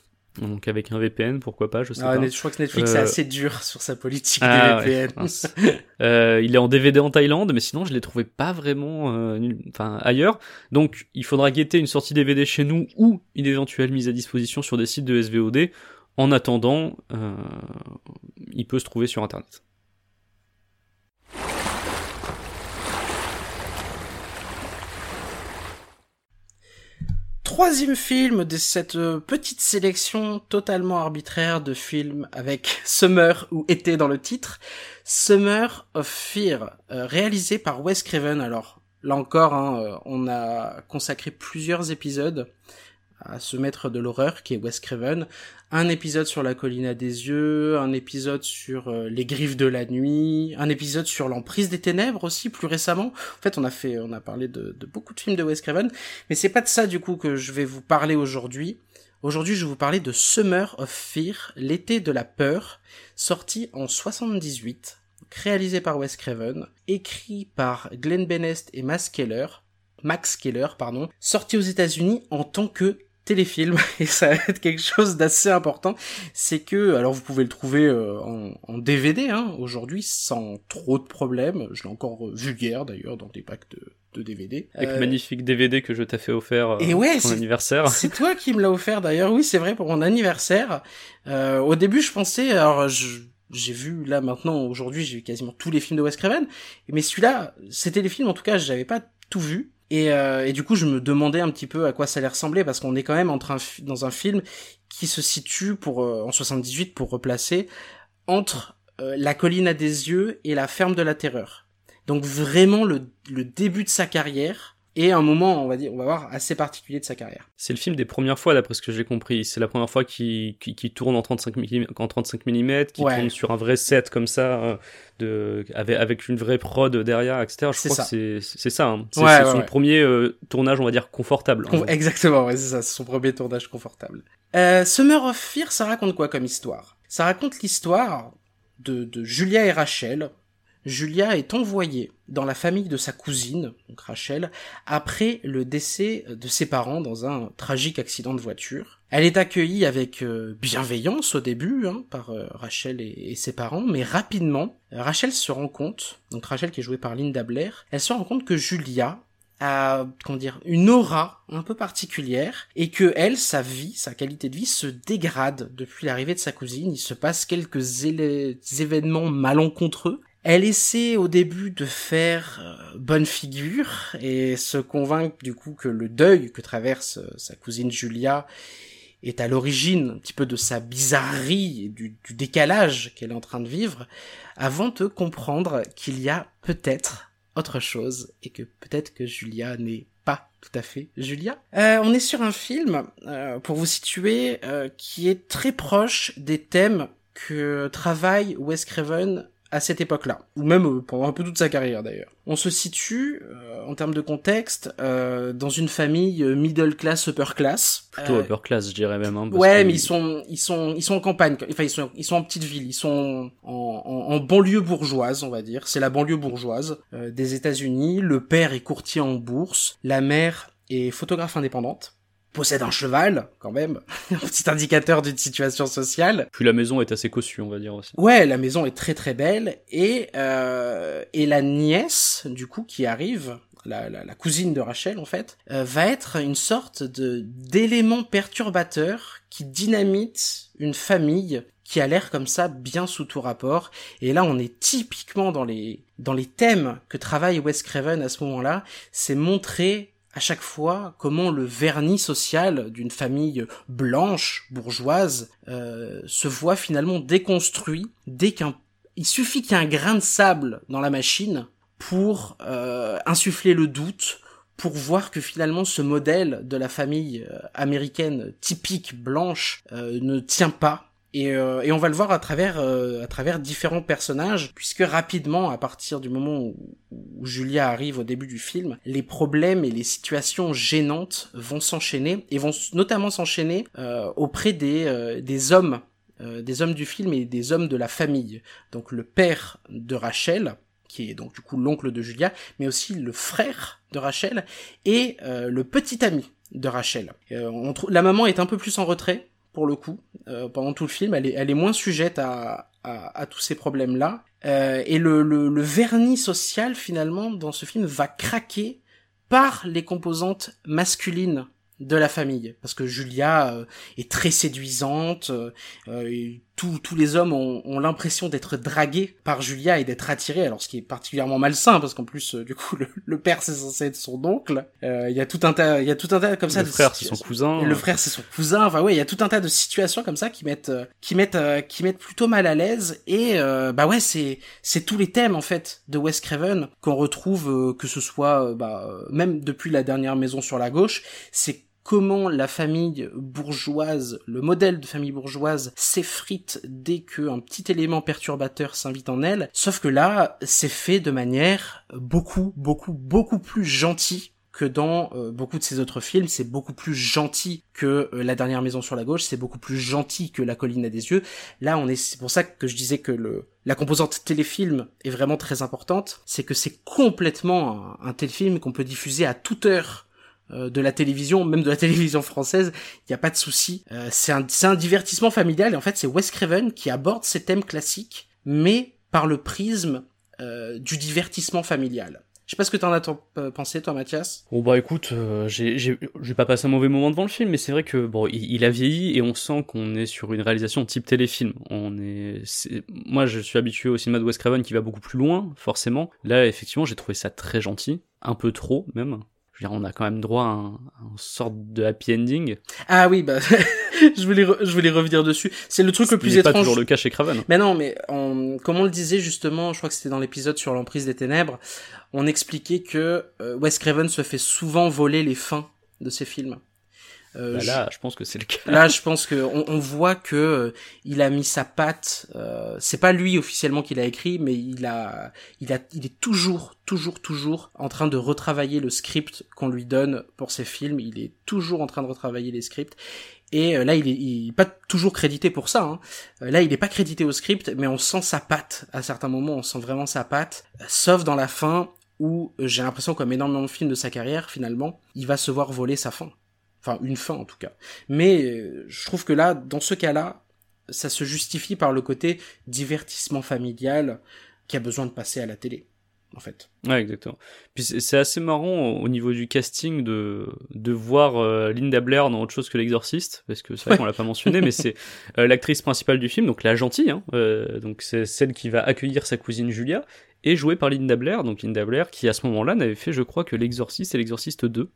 Donc avec un VPN, pourquoi pas, je sais Ah, pas. je crois que Netflix est Euh, assez dur sur sa politique Ah, des VPN. ouais. Euh, il est en DVD en Thaïlande, mais sinon je l'ai trouvé pas vraiment, euh, nul- enfin ailleurs. Donc il faudra guetter une sortie DVD chez nous ou une éventuelle mise à disposition sur des sites de SVOD. En attendant, euh, il peut se trouver sur internet. Troisième film de cette euh, petite sélection totalement arbitraire de films avec <laughs> Summer ou été dans le titre. Summer of Fear, euh, réalisé par Wes Craven. Alors là encore, hein, euh, on a consacré plusieurs épisodes à ce maître de l'horreur qui est Wes Craven. Un épisode sur la colline à des yeux, un épisode sur euh, les griffes de la nuit, un épisode sur l'emprise des ténèbres aussi plus récemment. En fait, on a fait, on a parlé de, beaucoup de films de Wes Craven, mais c'est pas de ça du coup que je vais vous parler aujourd'hui. Aujourd'hui, je vais vous parler de Summer of Fear, l'été de la peur, sorti en 78, réalisé par Wes Craven, écrit par Glenn Benest et Max Keller, Max Keller, pardon, sorti aux États-Unis en tant que téléfilm <laughs> et ça va être quelque chose d'assez important c'est que alors vous pouvez le trouver euh, en, en DVD hein, aujourd'hui sans trop de problèmes je l'ai encore euh, vulgaire d'ailleurs dans des packs de, de DVD Avec Euh, le magnifique DVD que je t'ai fait offert euh, et ouais, pour c'est- anniversaire. c'est toi qui me l'as offert d'ailleurs, oui c'est vrai pour mon anniversaire. Euh, au début je pensais, alors je- j'ai vu là maintenant aujourd'hui j'ai vu quasiment tous les films de Wes Craven, mais celui-là c'était les films en tout cas j'avais pas tout vu. Et, euh, du coup je me demandais un petit peu à quoi ça allait ressembler parce qu'on est quand même en train dans un film qui se situe pour euh, en 78 pour replacer entre euh, la colline à des yeux et la ferme de la terreur. Donc vraiment le, le début de sa carrière et un moment on va dire on va voir assez particulier de sa carrière. C'est le film des premières fois, d'après ce que j'ai compris. C'est la première fois qu'il tourne en 35 mm, en 35 mm, qu'il Ouais. tourne sur un vrai set comme ça, euh, de, avec, avec une vraie prod derrière, etc. Je crois ça. que c'est ça. hein. C'est Ouais, c'est ouais, son premier euh, tournage, on va dire, confortable. Con- Exactement, c'est ça, c'est son premier tournage confortable. Euh, Summer of Fear, ça raconte quoi comme histoire? Ça raconte l'histoire de, de Julia et Rachel. Julia est envoyée dans la famille de sa cousine, donc Rachel, après le décès de ses parents dans un tragique accident de voiture. Elle est accueillie avec euh, bienveillance au début hein, par euh, Rachel et, et ses parents, mais rapidement, Rachel se rend compte, donc Rachel qui est jouée par Linda Blair, elle se rend compte que Julia a comment dire une aura un peu particulière et que elle sa vie sa qualité de vie se dégrade depuis l'arrivée de sa cousine il se passe quelques événements malencontreux elle essaie au début de faire euh, bonne figure et se convaincre du coup que le deuil que traverse euh, sa cousine Julia est à l'origine un petit peu de sa bizarrerie et du, décalage qu'elle est en train de vivre, avant de comprendre qu'il y a peut-être autre chose et que peut-être que Julia n'est pas tout à fait Julia. Euh, on est sur un film, pour vous situer, qui est très proche des thèmes que travaille Wes Craven à cette époque-là, ou même euh, pendant un peu toute sa carrière d'ailleurs. On se situe, euh, en termes de contexte, euh, dans une famille middle class, upper class. Plutôt upper class, je dirais même. Hein, ouais, mais ils sont, ils sont, ils sont en campagne. Enfin, ils sont, ils sont en petite ville. Ils sont en, en, en banlieue bourgeoise, on va dire. C'est la banlieue bourgeoise des États-Unis. Le père est courtier en bourse. La mère est photographe indépendante possède un cheval, quand même, <laughs> un petit indicateur d'une situation sociale. Puis la maison est assez cossue, on va dire aussi. Ouais, la maison est très très belle et euh, et la nièce, du coup, qui arrive, la, la, la cousine de Rachel en fait, euh, va être une sorte de d'élément perturbateur qui dynamite une famille qui a l'air comme ça bien sous tout rapport. Et là, on est typiquement dans les dans les thèmes que travaille Wes Craven à ce moment-là, c'est montrer à chaque fois comment le vernis social d'une famille blanche, bourgeoise, euh, se voit finalement déconstruit dès qu'un... Il suffit qu'il y ait un grain de sable dans la machine pour euh, insuffler le doute, pour voir que finalement ce modèle de la famille euh, américaine typique blanche euh, ne tient pas et, euh, et, on va le voir à travers euh, à travers différents personnages, puisque rapidement, à partir du moment où, Julia arrive au début du film, les problèmes et les situations gênantes vont s'enchaîner et vont notamment s'enchaîner euh, auprès des des hommes des hommes du film et des hommes de la famille. Donc le père de Rachel, qui est donc du coup l'oncle de Julia, mais aussi le frère de Rachel et le petit ami de Rachel. la maman est un peu plus en retrait pour le coup euh, pendant tout le film. Elle est, elle est moins sujette à, à, à tous ces problèmes-là. Euh, et le, le, le, vernis social finalement dans ce film va craquer par les composantes masculines de la famille parce que Julia euh, est très séduisante euh, et tous les hommes ont, ont l'impression d'être dragués par Julia et d'être attirés alors ce qui est particulièrement malsain parce qu'en plus euh, du coup <laughs> le, le père c'est censé être son oncle. Il y a tout un tas il y a tout un tas comme ça le frère c'est son cousin le frère c'est son cousin. Enfin ouais il y a tout un tas de situations comme ça qui mettent qui mettent qui mettent plutôt mal à l'aise. Et bah ouais c'est c'est tous les thèmes en fait de Wes Craven qu'on retrouve que ce soit bah même depuis la dernière maison sur la gauche c'est comment la famille bourgeoise, le modèle de famille bourgeoise s'effrite dès qu'un petit élément perturbateur s'invite en elle, sauf que là, c'est fait de manière beaucoup, beaucoup, beaucoup plus gentille que dans euh, beaucoup de ses autres films, c'est beaucoup plus gentil que euh, La dernière maison sur la gauche, c'est beaucoup plus gentil que La colline à des yeux. Là, on est c'est pour ça que je disais que le la composante téléfilm est vraiment très importante, c'est que c'est complètement un, un téléfilm qu'on peut diffuser à toute heure euh, de la télévision, même de la télévision française, il n'y a pas de souci. Euh, c'est un, un divertissement familial et en fait c'est Wes Craven qui aborde ces thèmes classiques, mais par le prisme euh, du divertissement familial. Je sais pas ce que t'en as pensé, toi, Mathias. Bon bah écoute, euh, j'ai, pas passé un mauvais moment devant le film, mais c'est vrai que bon, il, a vieilli et on sent qu'on est sur une réalisation type téléfilm. On est, c'est... moi, je suis habitué au cinéma de Wes Craven qui va beaucoup plus loin, forcément. Là, effectivement, j'ai trouvé ça très gentil, un peu trop même je veux dire, on a quand même droit à un, un sorte de happy ending. Ah oui, bah, <laughs> je voulais, je voulais revenir dessus. C'est le truc le plus étrange. pas toujours le cas chez Craven. Mais non, mais on, comme on le disait justement, je crois que c'était dans l'épisode sur l'emprise des ténèbres, on expliquait que euh, Wes Craven se fait souvent voler les fins de ses films. Euh, bah là, je... je pense que c'est le cas. Là, je <laughs> pense que on, on voit que euh, il a mis sa patte. Euh, c'est pas lui officiellement qui l'a écrit, mais il a, il a, il est toujours, toujours, toujours en train de retravailler le script qu'on lui donne pour ses films. Il est toujours en train de retravailler les scripts. Et euh, là, il est, il est, pas toujours crédité pour ça. Hein. Euh, là, il est pas crédité au script, mais on sent sa patte. À certains moments, on sent vraiment sa patte. Sauf dans la fin, où j'ai l'impression, comme énormément de films de sa carrière, finalement, il va se voir voler sa fin. Enfin, une fin en tout cas. Mais euh, je trouve que là, dans ce cas-là, ça se justifie par le côté divertissement familial qui a besoin de passer à la télé. en fait. Ouais, exactement. Puis c'est c'est assez marrant au niveau du casting de de voir euh, Linda Blair dans autre chose que l'exorciste, parce que c'est vrai Ouais. qu'on l'a pas mentionné, mais c'est <laughs> euh, l'actrice principale du film, donc la gentille, hein, euh, donc c'est celle qui va accueillir sa cousine Julia, et jouée par Linda Blair, donc Linda Blair qui à ce moment-là n'avait fait, je crois, que l'exorciste et l'exorciste 2.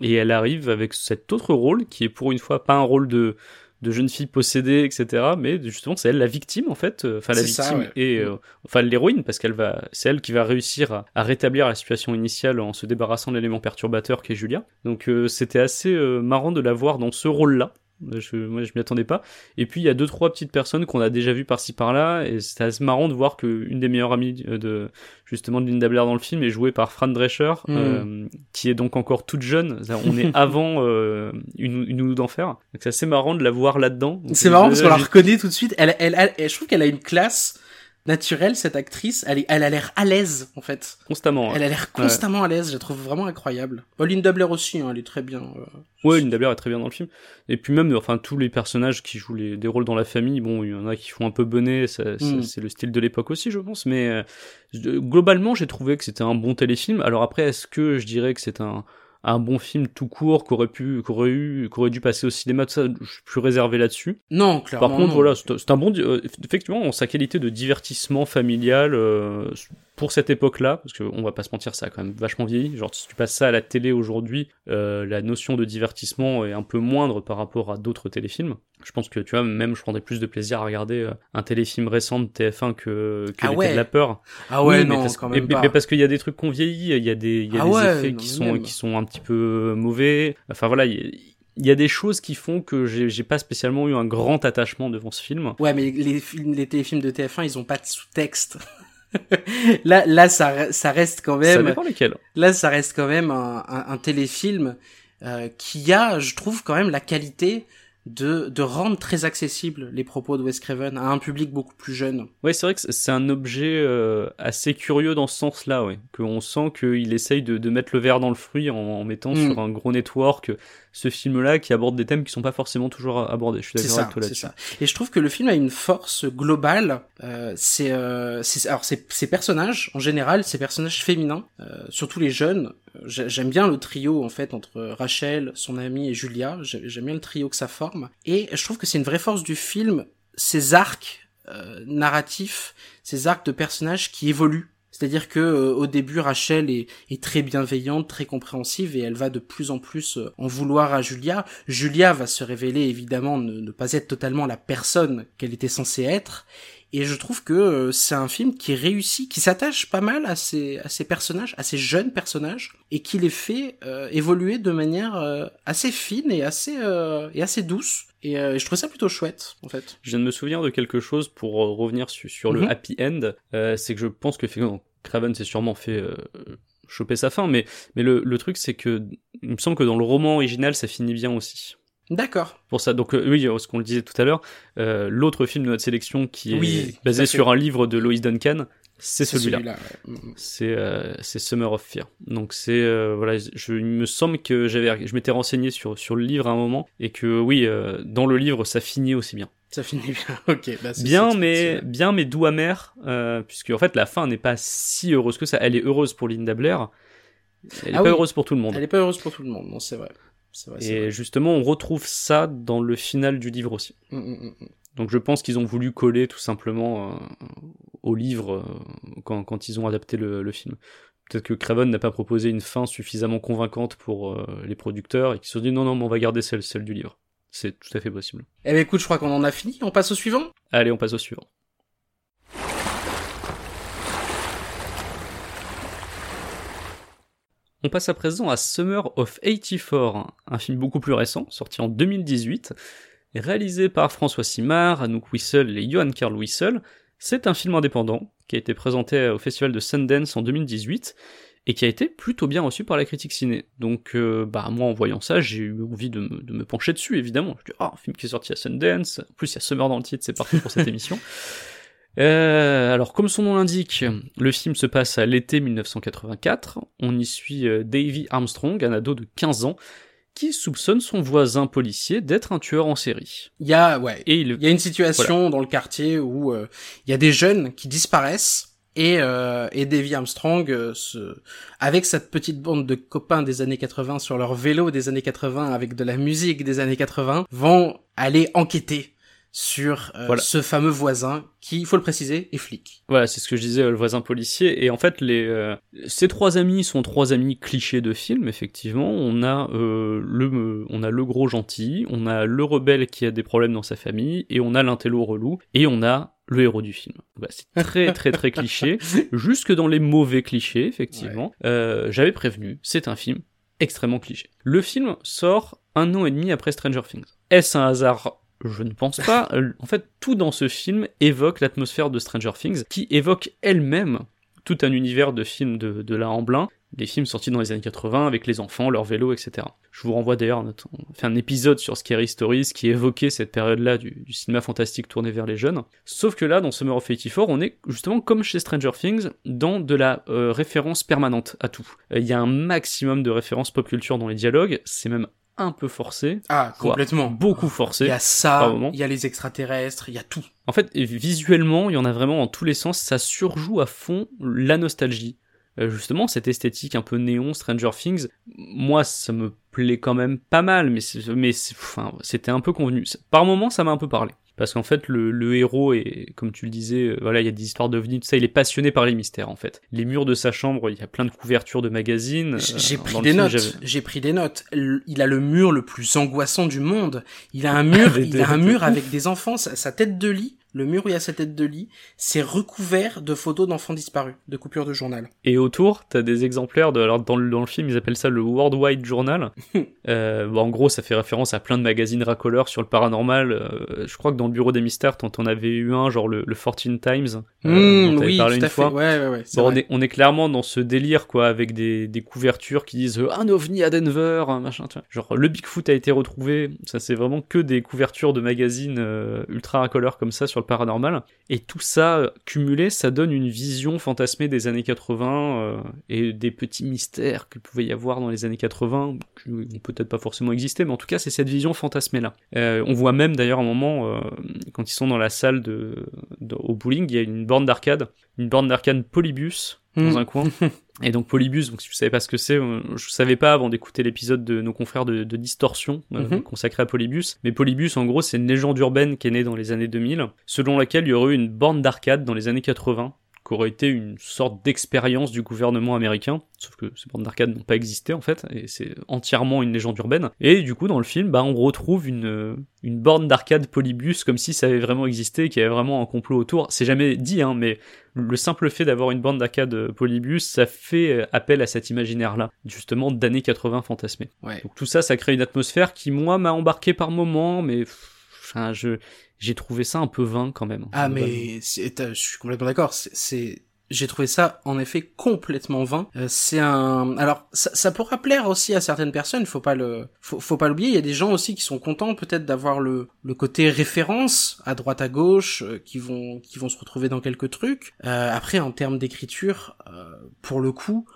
Et elle arrive avec cet autre rôle qui est pour une fois pas un rôle de de jeune fille possédée, etc. Mais justement, c'est elle la victime en fait, euh, enfin la ça, victime ouais. et euh, enfin l'héroïne parce qu'elle va, c'est elle qui va réussir à, à rétablir la situation initiale en se débarrassant de l'élément perturbateur qu'est Julia. Donc euh, c'était assez euh, marrant de la voir dans ce rôle-là. Je, moi, je m'y attendais pas. Et puis il y a deux trois petites personnes qu'on a déjà vues par-ci par-là, et c'est assez marrant de voir que une des meilleures amies de justement de Linda Blair dans le film est jouée par Fran Drescher, Mm. euh, qui est donc encore toute jeune. On est <laughs> avant euh, une, une nounou d'enfer. Donc c'est assez marrant de la voir là-dedans. C'est marrant parce qu'on la reconnaît tout de suite. Elle, elle, elle- elle- je trouve qu'elle a une classe naturelle, cette actrice. Elle, est- elle a l'air à l'aise, en fait. constamment. Elle a l'air constamment à l'aise. Je la trouve vraiment incroyable. Oh, Linda Blair aussi, hein, elle est très bien. euh. Ouais, Linda Blair est très bien dans le film. Et puis même, enfin, tous les personnages qui jouent les, des rôles dans la famille, bon, il y en a qui font un peu bonnet, ça, ça- Mm. c'est le style de l'époque aussi, je pense. Mais euh, globalement, j'ai trouvé que c'était un bon téléfilm. Alors après, est-ce que je dirais que c'est un, un bon film tout court qu'aurait pu, qu'aurait eu, qu'aurait dû passer au cinéma, tout ça, je suis plus réservé là-dessus. Non, clairement. Par contre, non. voilà, c'est un bon, euh, effectivement, en sa qualité de divertissement familial euh, pour cette époque-là, parce qu'on va pas se mentir, ça a quand même vachement vieilli. Genre, si tu passes ça à la télé aujourd'hui, euh, la notion de divertissement est un peu moindre par rapport à d'autres téléfilms. Je pense que tu vois, même je prendrais plus de plaisir à regarder euh, un téléfilm récent de TF1 que, que Ah ouais. de la peur. Ah ouais, Oui, mais non, parce, quand mais- même mais- pas. mais parce qu'il y a des trucs qu'on vieillit, il y a des, il y a Ah des ouais, effets non, qui sont, même. qui sont un petit peu mauvais. Enfin voilà, il y a- il y a des choses qui font que j'ai j'ai pas spécialement eu un grand attachement devant ce film. Ouais, mais les films, les téléfilms de TF1, ils ont pas de sous-texte. Là, là, ça, re- ça reste quand Ça même. dépend lesquels. Là, ça reste quand même un, un, un téléfilm euh, qui a, je trouve, quand même la qualité de, de rendre très accessibles les propos de Wes Craven à un public beaucoup plus jeune. Ouais, c'est vrai que c'est un objet euh, assez curieux dans ce sens-là, ouais. Qu'on sent qu'il essaye de, de mettre le verre dans le fruit en, en mettant Mm. sur un gros network ce film-là qui aborde des thèmes qui sont pas forcément toujours abordés. Je suis d'accord avec toi là-dessus. Et je trouve que le film a une force globale. Euh, c'est, euh, alors ces personnages en général, ces personnages féminins, euh, surtout les jeunes. euh, j'ai- J'aime bien le trio en fait entre Rachel, son amie et Julia. J'ai- J'aime bien le trio que ça forme. Et je trouve que c'est une vraie force du film, ces arcs euh, narratifs, ces arcs de personnages qui évoluent. C'est-à-dire que euh, au début, Rachel est, très bienveillante, très compréhensive, et elle va de plus en plus euh, en vouloir à Julia. Julia va se révéler évidemment ne, pas être totalement la personne qu'elle était censée être. Et je trouve que euh, c'est un film qui réussit, qui s'attache pas mal à ces, personnages, à ces jeunes personnages, et qui les fait évoluer de manière assez fine et assez douce. Et euh, je trouve ça plutôt chouette, en fait. Je viens de me souvenir de quelque chose pour euh, revenir su- sur le Mhm. happy end. Euh, c'est que je pense que effectivement, Craven s'est sûrement fait euh, choper sa fin, mais, mais le, le truc c'est que il me semble que dans le roman original ça finit bien aussi. D'accord. Pour ça, donc euh, oui, euh, ce qu'on le disait tout à l'heure, euh, l'autre film de notre sélection qui est Oui, basé sur un livre de Lois Duncan, c'est celui-là. Mm. C'est euh, c'est Summer of Fear. Donc c'est euh, voilà, je, il me semble que j'avais je m'étais renseigné sur sur le livre à un moment et que oui, euh, dans le livre ça finit aussi bien. Ça finit bien. <laughs> ok. Bah, Bien mais bien mais doux amer euh, puisque en fait la fin n'est pas si heureuse que ça. Elle est heureuse pour Linda Blair. Elle est Ah pas oui. heureuse pour tout le monde. Elle est pas heureuse pour tout le monde. Non, c'est vrai. C'est vrai. Et vrai. justement, on retrouve ça dans le final du livre aussi. Mm, mm, mm. Donc je pense qu'ils ont voulu coller tout simplement euh, au livre euh, quand, quand ils ont adapté le, le film. Peut-être que Craven n'a pas proposé une fin suffisamment convaincante pour euh, les producteurs et qu'ils se sont dit non, non, mais on va garder celle, celle du livre. C'est tout à fait possible. Eh ben écoute, je crois qu'on en a fini. On passe au suivant. Allez, on passe au suivant. On passe à présent à Summer of 84, un film beaucoup plus récent, sorti en 2018, et réalisé par François Simard, Anouk Wissel et Johan Karl Wissel. C'est un film indépendant qui a été présenté au festival de Sundance en 2018 et qui a été plutôt bien reçu par la critique ciné. Donc, euh, bah moi en voyant ça, j'ai eu envie de me, de me pencher dessus évidemment. Je dis ah un film qui est sorti à Sundance, en plus il y a Summer dans le titre, c'est parfait pour cette <laughs> émission. Euh, alors, comme son nom l'indique, le film se passe à l'été 1984. On y suit euh, Davy Armstrong, un ado de 15 ans, qui soupçonne son voisin policier d'être un tueur en série. Il y a, ouais. Et il, y a une situation dans le quartier où euh, il y a des jeunes qui disparaissent et euh, et Davy Armstrong euh, se, avec cette petite bande de copains des années 80 sur leur vélo des années 80 avec de la musique des années 80 vont aller enquêter sur euh, Voilà. ce fameux voisin qui, il faut le préciser, est flic. Voilà, c'est ce que je disais, euh, le voisin policier. Et en fait, les euh, ces trois amis sont trois amis clichés de film. Effectivement, on a euh, le euh, on a le gros gentil, on a le rebelle qui a des problèmes dans sa famille, et on a l'intello relou, et on a le héros du film. Voilà, c'est très très très cliché, <laughs> jusque dans les mauvais clichés, effectivement. Euh, J'avais prévenu, c'est un film extrêmement cliché. Le film sort un an et demi après Stranger Things. Est-ce un hasard je ne pense pas. Euh, En fait, tout dans ce film évoque l'atmosphère de Stranger Things, qui évoque elle-même tout un univers de films de, de en blanc, des films sortis dans les années 80 avec les enfants, leurs vélos, etc. Je vous renvoie d'ailleurs, on fait un épisode sur Scary Stories qui évoquait cette période-là du, du cinéma fantastique tourné vers les jeunes. Sauf que là, dans Summer of 84, on est justement comme chez Stranger Things, dans de la euh, référence permanente à tout. Euh, Il y a un maximum de références pop culture dans les dialogues, c'est même un peu forcé, Ah, complètement. beaucoup Il forcé. y a ça, il y a les extraterrestres, il y a tout. En fait, visuellement, il y en a vraiment dans tous les sens, ça surjoue à fond la nostalgie. Euh, justement, cette esthétique un peu néon, Stranger Things, moi, ça me plaît quand même pas mal, mais c'est- mais enfin, c'était un peu convenu. Par moments, ça m'a un peu parlé. Parce qu'en fait, le, le héros est, comme tu le disais, euh, voilà, il y a des histoires d'ovnis, tout ça, il est passionné par les mystères, en fait. Les murs de sa chambre, il y a plein de couvertures de magazines. Euh, J'ai pris des film, notes. J'ai pris des notes. Il a le mur le plus angoissant du monde. Il a un mur, <laughs> il a un mur avec des enfants. Sa, sa tête de lit, le mur où il y a sa tête de lit, c'est recouvert de photos d'enfants disparus, de coupures de journal. Et autour, t'as des exemplaires de. Alors, dans le, dans le film, ils appellent ça le Worldwide Journal. <laughs> euh, en gros, ça fait référence à plein de magazines racoleurs sur le paranormal. euh, je crois que dans le bureau des mystères, t'en t'en avais eu un, genre le, le 14 Times. euh, Mmh, t'avais oui, parlé tout une à fait. fois. Ouais, ouais, ouais. c'est Bon, on est, on est clairement dans ce délire, quoi, avec des, des couvertures qui disent un ovni à Denver, un machin, tu vois. Genre, le Bigfoot a été retrouvé. Ça, c'est vraiment que des couvertures de magazines ultra racoleurs comme ça sur le paranormal. Et tout ça, euh, cumulé, ça donne une vision fantasmée des années 80 euh, et des petits mystères qu'il pouvait y avoir dans les années 80, qui n'ont peut-être pas forcément existé, mais en tout cas, c'est cette vision fantasmée-là. Euh, on voit même d'ailleurs un moment, quand ils sont dans la salle de, de- au bowling, il y a une borne d'arcade, une borne d'arcade Polybus dans Mm. un coin. <laughs> Et donc Polybus, donc si vous savez pas ce que c'est, je savais pas avant d'écouter l'épisode de nos confrères de, de Distorsion euh, Mhm. consacré à Polybus. Mais Polybus, en gros, c'est une légende urbaine qui est née dans les années 2000, selon laquelle il y aurait eu une borne d'arcade dans les années 80 qui aurait été une sorte d'expérience du gouvernement américain, sauf que ces bornes d'arcade n'ont pas existé en fait, et c'est entièrement une légende urbaine. Et du coup, dans le film, bah, on retrouve une, une borne d'arcade polybus comme si ça avait vraiment existé, et qu'il y avait vraiment un complot autour. C'est jamais dit, hein, mais le simple fait d'avoir une borne d'arcade polybus, ça fait euh, appel à cet imaginaire-là, justement d'années 80 fantasmées. Ouais. Donc tout ça, ça crée une atmosphère qui, moi, m'a embarqué par moments, mais pff, enfin, je j'ai trouvé ça un peu vain quand même. Ah, mais je suis complètement d'accord. C'est- C'est, j'ai trouvé ça en effet complètement vain. Euh, c'est un, alors ça, ça pourra plaire aussi à certaines personnes. Faut pas le, faut, faut pas l'oublier. Il y a des gens aussi qui sont contents peut-être d'avoir le, le côté référence à droite à gauche, euh, qui vont, qui vont se retrouver dans quelques trucs. Euh, après, en termes d'écriture, euh, pour le coup,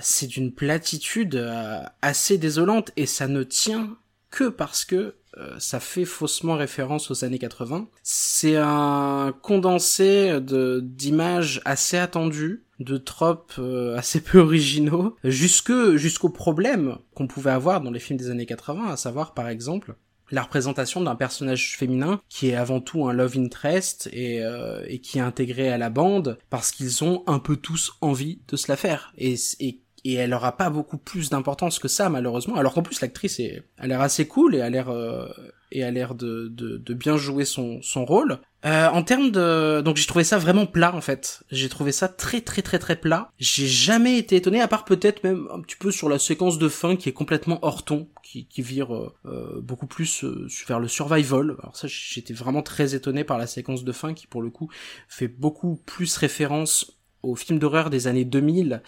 c'est d'une platitude euh, assez désolante et ça ne tient que parce que euh, ça fait faussement référence aux années 80. C'est un condensé de d'images assez attendues, de tropes euh, assez peu originaux, jusque jusqu'au problème qu'on pouvait avoir dans les films des années 80, à savoir par exemple la représentation d'un personnage féminin qui est avant tout un love interest et, euh, et qui est intégré à la bande parce qu'ils ont un peu tous envie de se la faire et, et et elle aura pas beaucoup plus d'importance que ça malheureusement. Alors qu'en plus l'actrice est a l'air assez cool et a l'air euh, et a l'air de, de, bien jouer son, son rôle. Euh, en termes de donc j'ai trouvé ça vraiment plat en fait. J'ai trouvé ça très très très très plat. J'ai jamais été étonné à part peut-être même un petit peu sur la séquence de fin qui est complètement hors ton qui, qui vire euh, euh, beaucoup plus euh, vers le survival. Alors ça j'étais vraiment très étonné par la séquence de fin qui pour le coup fait beaucoup plus référence au film d'horreur des années 2000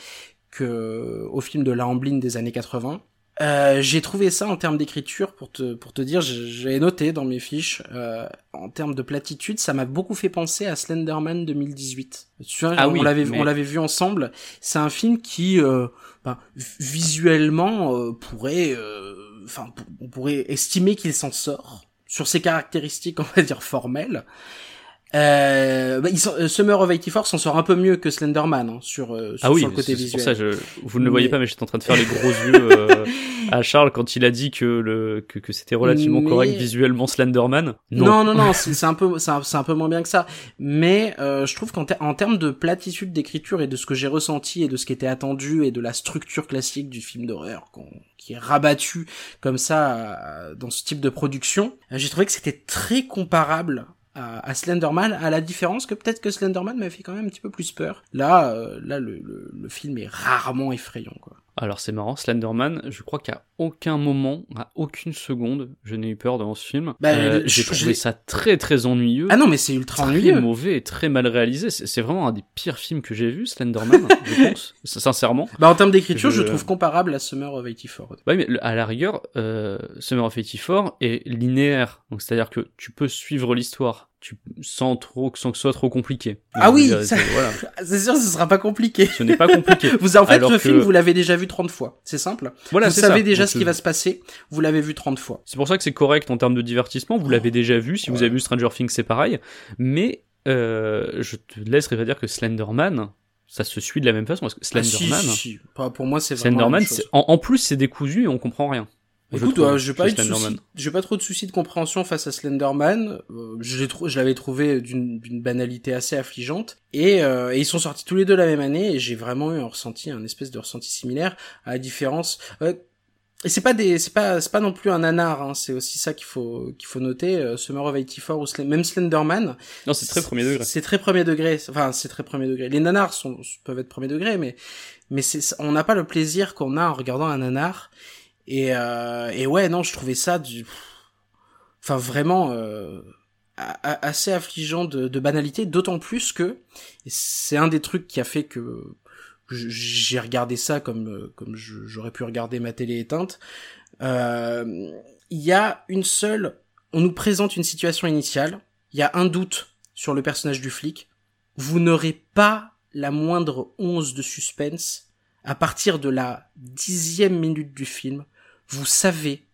que au film de la Amblin des années 80. Euh, j'ai trouvé ça en termes d'écriture pour te pour te dire j'ai noté dans mes fiches euh, en termes de platitude ça m'a beaucoup fait penser à Slenderman 2018 tu vois Ah on oui, l'avait mais- on l'avait vu ensemble. C'est un film qui euh, ben, visuellement euh, pourrait euh, enfin on pourrait estimer qu'il s'en sort sur ses caractéristiques <laughs> on va dire formelles Euh, bah, ils sont- euh, Summer of 84 s'en sort un peu mieux que Slenderman hein, sur, euh, sur, Ah oui, sur le côté visuel. pour ça, je, vous ne le voyez Mais- pas, mais j'étais en train de faire les gros <laughs> yeux euh, à Charles quand il a dit que le que, que c'était relativement Mais- correct visuellement Slenderman. Non, non, non, c'est c'est un peu, c'est un, peu moins bien que ça. Mais euh, je trouve qu'en ter- en termes de platitude d'écriture et de ce que j'ai ressenti et de ce qui était attendu et de la structure classique du film d'horreur qu'on- qui est rabattu comme ça dans ce type de production, j'ai trouvé que c'était très comparable à, à Slenderman, à la différence que peut-être que Slenderman m'avait fait quand même un petit peu plus peur. Là, euh, là, le, le, le film est rarement effrayant, quoi. Alors c'est marrant, Slenderman, je crois qu'à aucun moment, à aucune seconde, je n'ai eu peur dans ce film. Bah, Euh, J'ai trouvé ça très très ennuyeux. Ah non, mais c'est ultra très ennuyeux. mauvais et très mal réalisé. C'est vraiment un des pires films que j'ai vu, Slenderman, <laughs> je pense, sincèrement. Bah en termes d'écriture, je, trouve comparable à Summer of 84. Ouais, mais le- à la rigueur, euh, Summer of 84 est linéaire. Donc, c'est-à-dire que tu peux suivre l'histoire tu, sans trop, sans que ce soit trop compliqué. Ah Donc, oui, dire, ça- c'est- voilà. <laughs> C'est sûr, ce sera pas compliqué. Ce n'est pas compliqué. <laughs> Vous, en fait, Alors le que- film, vous l'avez déjà vu 30 fois. C'est simple. Voilà, vous savez ça. déjà Donc, ce qui va se passer. Vous l'avez vu 30 fois. C'est pour ça que c'est correct en termes de divertissement. Vous l'avez déjà vu. Si vous avez vu Stranger Things, c'est pareil. Mais euh, je te laisserai dire que Slenderman, ça se suit de la même façon. Parce que Ah, si, Slenderman, si, si. Pas- Pour moi, c'est vraiment la Slenderman, même chose. en, en plus, c'est décousu et on comprend rien. Je Écoute, trouve, euh, j'ai pas eu de soucis, j'ai pas trop de soucis de compréhension face à Slenderman. Euh, je je l'avais trouvé d'une banalité assez affligeante. Et, euh, et ils sont sortis tous les deux la même année et j'ai vraiment eu un ressenti, un espèce de ressenti similaire à la différence. euh, et c'est pas des, c'est pas, c'est pas non plus un nanar. Hein, c'est aussi ça qu'il faut qu'il faut noter. Euh, Summer of 84 ou Slen- même Slenderman. Non, c'est très premier degré. C'est très premier degré. Enfin, c'est très premier degré. Les nanars sont, peuvent être premier degré, mais, mais c'est, on n'a pas le plaisir qu'on a en regardant un nanar. Et, euh, et ouais, non, je trouvais ça du, enfin, vraiment, euh, assez affligeant de, de banalité, d'autant plus que c'est un des trucs qui a fait que j'ai regardé ça comme, euh, comme j'aurais pu regarder ma télé éteinte. Euh, Il y a une seule, on nous présente une situation initiale, il y a un doute sur le personnage du flic, vous n'aurez pas la moindre once de suspense. À partir de la dixième minute du film, vous savez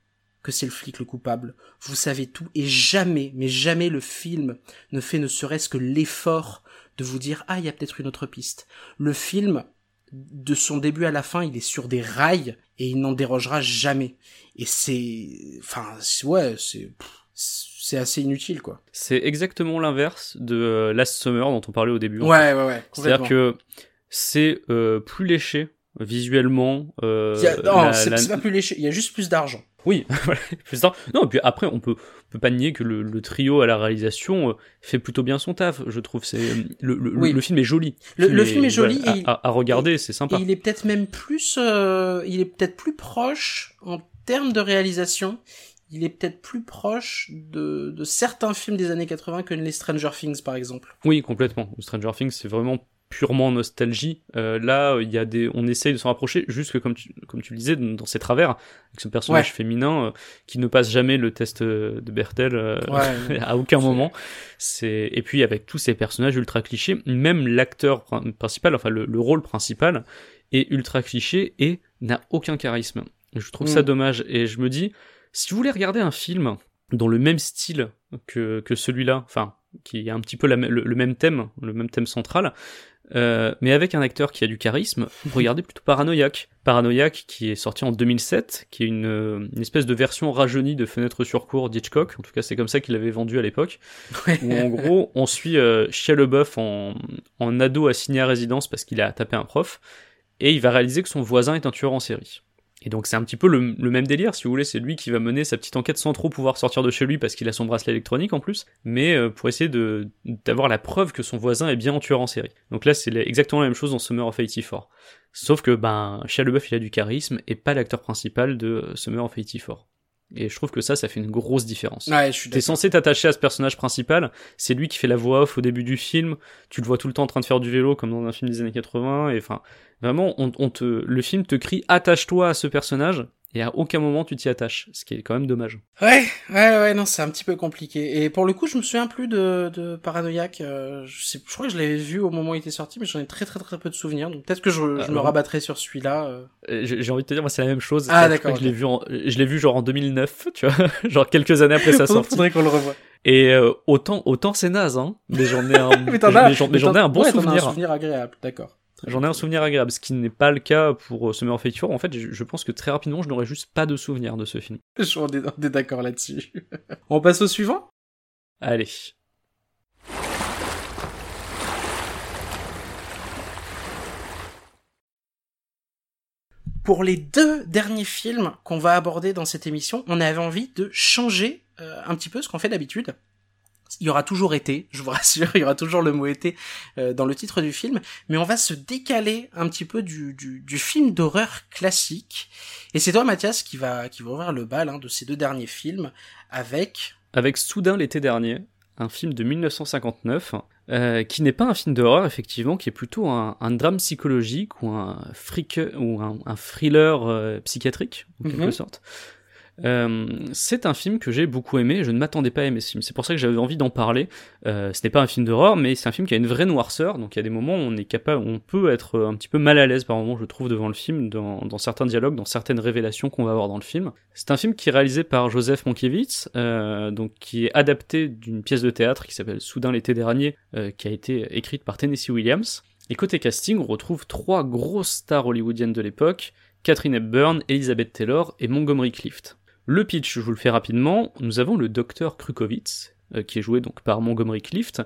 que c'est le flic le coupable. Vous savez tout et jamais, mais jamais le film ne fait ne serait-ce que l'effort de vous dire ah il y a peut-être une autre piste. Le film de son début à la fin, il est sur des rails et il n'en dérogera jamais. Et c'est, enfin, ouais, c'est, c'est assez inutile quoi. C'est exactement l'inverse de euh, Last Summer dont on parlait au début. en Ouais, ouais, ouais. C'est-à-dire que c'est euh, plus léché visuellement. Euh, Il y a- non, c'est la- pas plus léché, il y a juste plus d'argent. Oui, <laughs> plus tard. Non, et puis après, on peut, on peut pas nier que le, le trio à la réalisation euh, fait plutôt bien son taf. Je trouve c'est le, le, Oui. le film est joli. Le- le film est joli voilà, et à, à- à regarder, c'est sympa. Et il est peut-être même plus, euh, il est peut-être plus proche en termes de réalisation. Il est peut-être plus proche de, de certains films des années 80 que les Stranger Things, par exemple. Oui, complètement. Stranger Things, c'est vraiment purement nostalgie. Euh, là, il y a des, on essaye de s'en rapprocher, juste que comme tu, comme tu le disais, dans ses travers, avec ce personnage Ouais. féminin euh, qui ne passe jamais le test euh, de Bertel euh, Ouais. <laughs> à aucun moment. C'est et puis avec tous ces personnages ultra clichés, même l'acteur prin- principal, enfin le, le rôle principal est ultra cliché et n'a aucun charisme. Je trouve ça Mm. dommage et je me dis si vous voulez regarder un film dans le même style que que celui-là, enfin qui a un petit peu la, me- le, le même thème, le même thème central, euh, mais avec un acteur qui a du charisme, regardez plutôt Paranoïaque. Paranoïaque qui est sorti en 2007, qui est une, euh, une espèce de version rajeunie de Fenêtre sur cour d'Hitchcock, en tout cas c'est comme ça qu'il l'avait vendu à l'époque, où en gros on suit euh, Shia LeBeouf en, en ado assigné à résidence parce qu'il a tapé un prof, et il va réaliser que son voisin est un tueur en série. Et donc c'est un petit peu le, même délire, si vous voulez, c'est lui qui va mener sa petite enquête sans trop pouvoir sortir de chez lui parce qu'il a son bracelet électronique en plus, mais euh, pour essayer d'avoir la preuve que son voisin est bien un tueur en série. Donc là c'est exactement la même chose dans Summer of 84. Sauf que ben Shia LeBeouf il a du charisme et pas l'acteur principal de euh, Summer of 84. Et je trouve que ça, ça fait une grosse différence. Ouais, je suis T'es censé t'attacher à ce personnage principal, c'est lui qui fait la voix off au début du film, tu le vois tout le temps en train de faire du vélo comme dans un film des années 80, et enfin, vraiment, on, on te, le film te crie attache-toi à ce personnage, et à aucun moment tu t'y attaches, ce qui est quand même dommage. Ouais, ouais, ouais, non, c'est un petit peu compliqué. Et pour le coup, je me souviens plus de, de Paranoïaque. euh, je, sais, je crois que je l'avais vu au moment où il était sorti, mais j'en ai très très très peu de souvenirs. Donc peut-être que je, je me rabattrai sur celui-là. euh. Euh, J'ai envie de te dire, moi c'est la même chose. Ah, d'accord, Je l'ai vu, en- je l'ai vu genre en 2009, tu vois, <laughs> genre quelques années après <laughs> sa sortie. Faudrait qu'on le revoie. Et euh, autant, autant c'est naze, hein. Mais j'en ai un, <laughs> Mais j'en- ai un bon ouais, souvenir. un souvenir agréable, d'accord. J'en ai un souvenir agréable, ce qui n'est pas le cas pour euh, Summer of 84. En fait, je, pense que très rapidement, je n'aurais juste pas de souvenir de ce film. <laughs> Je- on est d'accord là-dessus. <laughs> on passe au suivant? Allez. Pour les deux derniers films qu'on va aborder dans cette émission, on avait envie de changer euh, un petit peu ce qu'on fait d'habitude. Il y aura toujours été, je vous <laughs> rassure, il y aura toujours le mot été euh, dans le titre du film, mais on va se décaler un petit peu du, du, du film d'horreur classique. Et c'est toi, Mathias, qui va, qui va ouvrir le bal hein, de ces deux derniers films avec... Avec Soudain l'été dernier, un film de 1959, euh, qui n'est pas un film d'horreur, effectivement, qui est plutôt un, un drame psychologique ou un, freak, ou un, un thriller euh, psychiatrique, en quelque Mhm. sorte. Euh, c'est un film que j'ai beaucoup aimé, je ne m'attendais pas à aimer ce film, c'est pour ça que j'avais envie d'en parler. Euh, ce n'est pas un film d'horreur, mais c'est un film qui a une vraie noirceur, donc il y a des moments où on est capable, on peut être un petit peu mal à l'aise par moments, je trouve, devant le film, dans, dans certains dialogues, dans certaines révélations qu'on va avoir dans le film. C'est un film qui est réalisé par Joseph Mankiewicz, euh, donc qui est adapté d'une pièce de théâtre qui s'appelle Soudain l'été dernier, euh, qui a été écrite par Tennessee Williams. Et côté casting, on retrouve trois grosses stars hollywoodiennes de l'époque, Catherine Hepburn, Elizabeth Taylor et Montgomery Clift. Le pitch, je vous le fais rapidement, nous avons le docteur Krukowitz, euh, qui est joué donc par Montgomery Clift,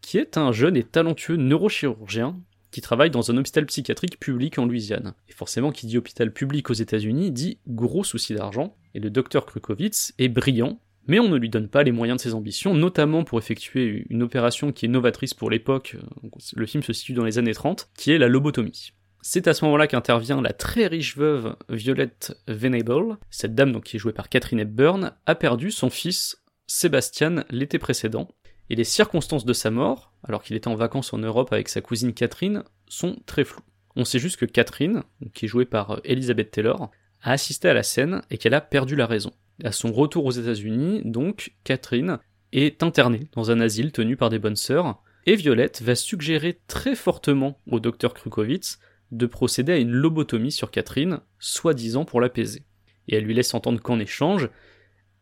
qui est un jeune et talentueux neurochirurgien qui travaille dans un hôpital psychiatrique public en Louisiane. Et forcément, qui dit hôpital public aux États-Unis dit gros souci d'argent. Et le docteur Krukowitz est brillant, mais on ne lui donne pas les moyens de ses ambitions, notamment pour effectuer une opération qui est novatrice pour l'époque, euh, le film se situe dans les années 30, qui est la lobotomie. C'est à ce moment-là qu'intervient la très riche veuve Violette Venable. Cette dame, donc, qui est jouée par Catherine Hepburn, a perdu son fils Sébastien l'été précédent. Et les circonstances de sa mort, alors qu'il était en vacances en Europe avec sa cousine Catherine, sont très floues. On sait juste que Catherine, qui est jouée par Elizabeth Taylor, a assisté à la scène et qu'elle a perdu la raison. À son retour aux États-Unis, donc, Catherine est internée dans un asile tenu par des bonnes sœurs, et Violette va suggérer très fortement au docteur Krukowitz de procéder à une lobotomie sur Catherine, soi-disant pour l'apaiser. Et elle lui laisse entendre qu'en échange,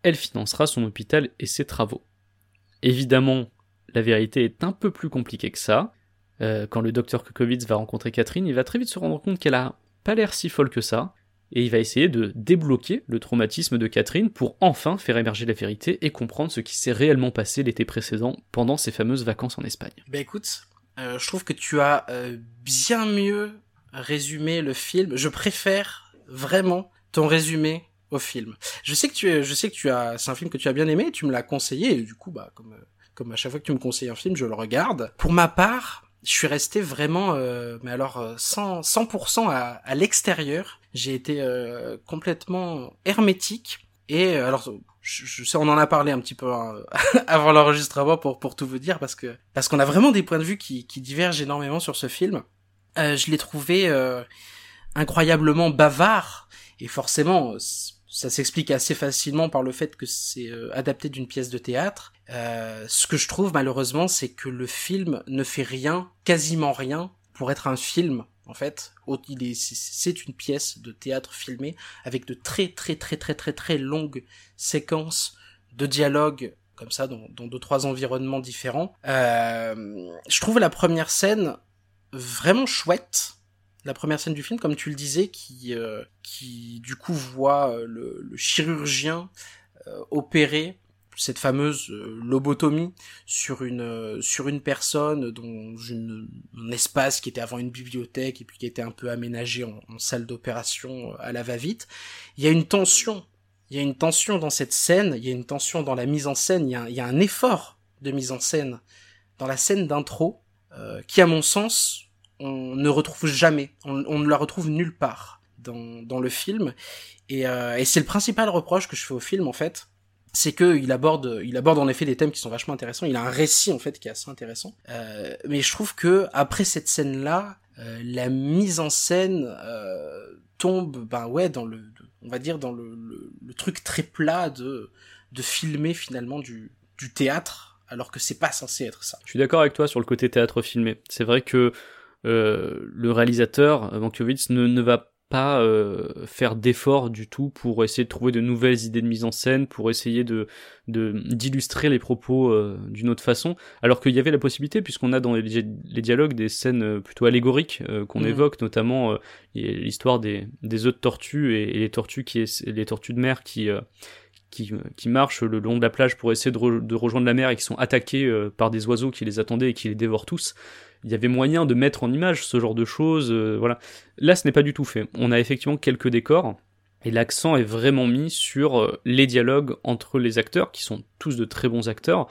elle financera son hôpital et ses travaux. Évidemment, la vérité est un peu plus compliquée que ça. Euh, quand le docteur Krukowitz va rencontrer Catherine, il va très vite se rendre compte qu'elle a pas l'air si folle que ça, et il va essayer de débloquer le traumatisme de Catherine pour enfin faire émerger la vérité et comprendre ce qui s'est réellement passé l'été précédent pendant ses fameuses vacances en Espagne. Ben écoute, euh, je trouve que tu as euh, bien mieux résumé le film. Je préfère vraiment ton résumé au film. Je sais que tu, es- je sais que tu as, c'est un film que tu as bien aimé. Tu me l'as conseillé et du coup, bah comme, comme à chaque fois que tu me conseilles un film, je le regarde. Pour ma part, je suis resté vraiment, euh, mais alors euh, 100, 100% à, à l'extérieur. J'ai été euh, complètement hermétique. Et euh, alors, je, je sais, on en a parlé un petit peu hein, <laughs> avant l'enregistrement pour pour tout vous dire parce que parce qu'on a vraiment des points de vue qui qui divergent énormément sur ce film. Euh, je l'ai trouvé euh, incroyablement bavard et forcément euh, ça s'explique assez facilement par le fait que c'est euh, adapté d'une pièce de théâtre. Euh, ce que je trouve malheureusement, c'est que le film ne fait rien, quasiment rien, pour être un film. En fait, c'est- une pièce de théâtre filmée avec de très très très très très très longues séquences de dialogue comme ça dans, dans deux trois environnements différents. Je trouve la première scène vraiment chouette. La première scène du film, comme tu le disais, qui euh, qui du coup voit euh, le, chirurgien euh, opérer cette fameuse lobotomie sur une sur une personne dont un espace qui était avant une bibliothèque et puis qui était un peu aménagé en, salle d'opération à la va-vite. Il y a une tension il y a une tension dans cette scène, il y a une tension dans la mise en scène, il y a, il y a un effort de mise en scène dans la scène d'intro euh, qui, à mon sens, on ne retrouve jamais, on, ne la retrouve nulle part dans, le film. Et, euh, et c'est le principal reproche que je fais au film, en fait, c'est que il aborde, il aborde en effet des thèmes qui sont vachement intéressants. Il a un récit en fait qui est assez intéressant. Euh, mais je trouve que après cette scène-là, euh, la mise en scène tombe, ben ouais, dans le, on va dire dans le, truc très plat de filmer finalement du théâtre, alors que c'est pas censé être ça. Je suis d'accord avec toi sur le côté théâtre filmé. C'est vrai que euh, le réalisateur, Mankiewicz, ne, ne va pas euh, faire d'efforts du tout pour essayer de trouver de nouvelles idées de mise en scène, pour essayer de de- d'illustrer les propos euh, d'une autre façon, alors qu'il y avait la possibilité, puisqu'on a dans les, les dialogues des scènes plutôt allégoriques euh, qu'on Mhm. évoque, notamment l'histoire des, des œufs de tortues et, et les tortues qui les tortues de mer qui qui, marchent le long de la plage pour essayer de, de rejoindre la mer et qui sont attaqués euh, par des oiseaux qui les attendaient et qui les dévorent tous. Il y avait moyen de mettre en image ce genre de choses, euh, voilà. Là, ce n'est pas du tout fait. On a effectivement quelques décors, et l'accent est vraiment mis sur euh, les dialogues entre les acteurs, qui sont tous de très bons acteurs.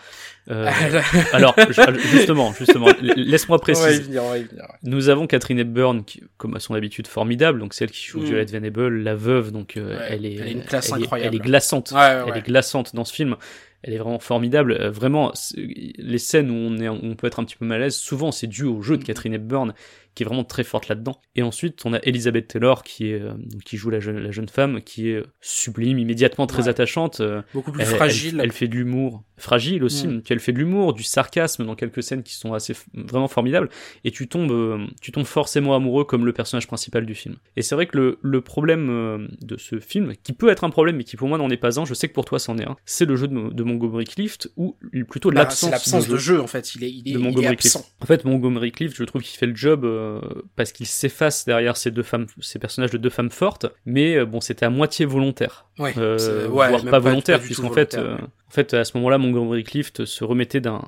Euh, <laughs> alors, je- justement, justement, laisse-moi on va y préciser. venir, on va y venir. ouais. Nous avons Catherine Hepburn, qui, comme à son habitude, formidable, donc celle qui joue Mm. Violet Venable, la veuve, donc euh, Ouais, elle est, elle a une classe elle est- incroyable. elle est glaçante, Ouais, elle est glaçante dans ce film. Elle est vraiment formidable. Euh, vraiment, les scènes où on, est, où on peut être un petit peu mal à l'aise, souvent c'est dû au jeu de Catherine Hepburn, qui est vraiment très forte là-dedans. Et ensuite, on a Elizabeth Taylor, qui, est, euh, qui joue la jeune, la jeune femme, qui est sublime, immédiatement très Ouais. attachante. euh, Beaucoup plus elle, fragile. Elle, elle fait de l'humour fragile aussi. Mm. Puis elle fait de l'humour, du sarcasme dans quelques scènes qui sont assez vraiment formidables. Et tu tombes, euh, tu tombes forcément amoureux comme le personnage principal du film. Et c'est vrai que le, le problème euh, de ce film, qui peut être un problème, mais qui pour moi n'en est pas un, je sais que pour toi c'en est un, c'est le jeu de, de Montgomery Clift ou plutôt Bah, l'absence l'absence de jeu en fait. Il est, il est, de il est Montgomery absent. Clift. En fait, Montgomery Clift, je trouve qu'il fait le job euh, parce qu'il s'efface derrière ces deux femmes, ces personnages de deux femmes fortes, mais euh, bon, c'était à moitié volontaire, Ouais, euh, voire pas volontaire, puisqu'en fait. En fait, à ce moment-là, Montgomery Clift se remettait d'un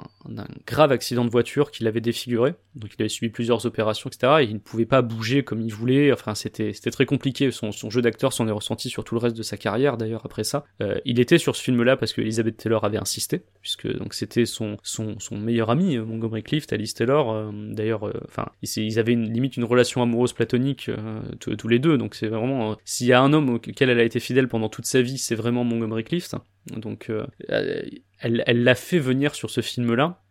grave accident de voiture qui l'avait défiguré, donc il avait subi plusieurs opérations, etc. Et il ne pouvait pas bouger comme il voulait. Enfin, c'était très compliqué. Son, son jeu d'acteur s'en est ressenti sur tout le reste de sa carrière, d'ailleurs après ça. Euh, il était sur ce film-là parce que Elizabeth Taylor avait insisté, puisque donc c'était son son son meilleur ami Montgomery Clift, Alice Taylor. euh, d'ailleurs, euh, ils, ils avaient une, limite une relation amoureuse platonique euh, tous tous les deux. Donc c'est vraiment euh, s'il y a un homme auquel elle a été fidèle pendant toute sa vie, c'est vraiment Montgomery Clift. Donc euh, elle elle l'a fait venir sur ce film-là.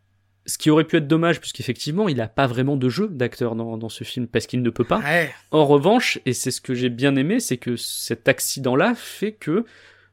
Ce qui aurait pu être dommage, puisqu'effectivement, il n'a pas vraiment de jeu d'acteur dans, dans ce film, parce qu'il ne peut pas. Ouais. En revanche, et c'est ce que j'ai bien aimé, c'est que cet accident-là fait que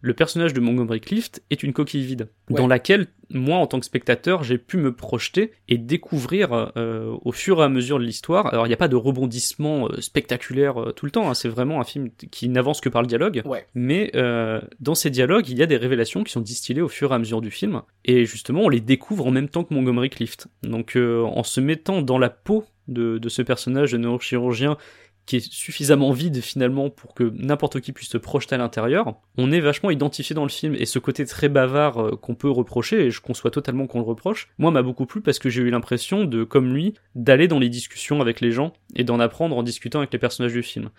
le personnage de Montgomery Clift est une coquille vide, Ouais. dans laquelle, moi, en tant que spectateur, j'ai pu me projeter et découvrir euh, au fur et à mesure de l'histoire. Alors, il n'y a pas de rebondissement euh, spectaculaire euh, tout le temps, hein, c'est vraiment un film qui n'avance que par le dialogue. Ouais. Mais euh, dans ces dialogues, il y a des révélations qui sont distillées au fur et à mesure du film, et justement, on les découvre en même temps que Montgomery Clift. Donc, en se mettant dans la peau de, de ce personnage de neurochirurgien qui est suffisamment vide finalement pour que n'importe qui puisse se projeter à l'intérieur, on est vachement identifié dans le film et ce côté très bavard euh, qu'on peut reprocher et je conçois totalement qu'on le reproche, moi m'a beaucoup plu parce que j'ai eu l'impression de comme lui d'aller dans les discussions avec les gens et d'en apprendre en discutant avec les personnages du film.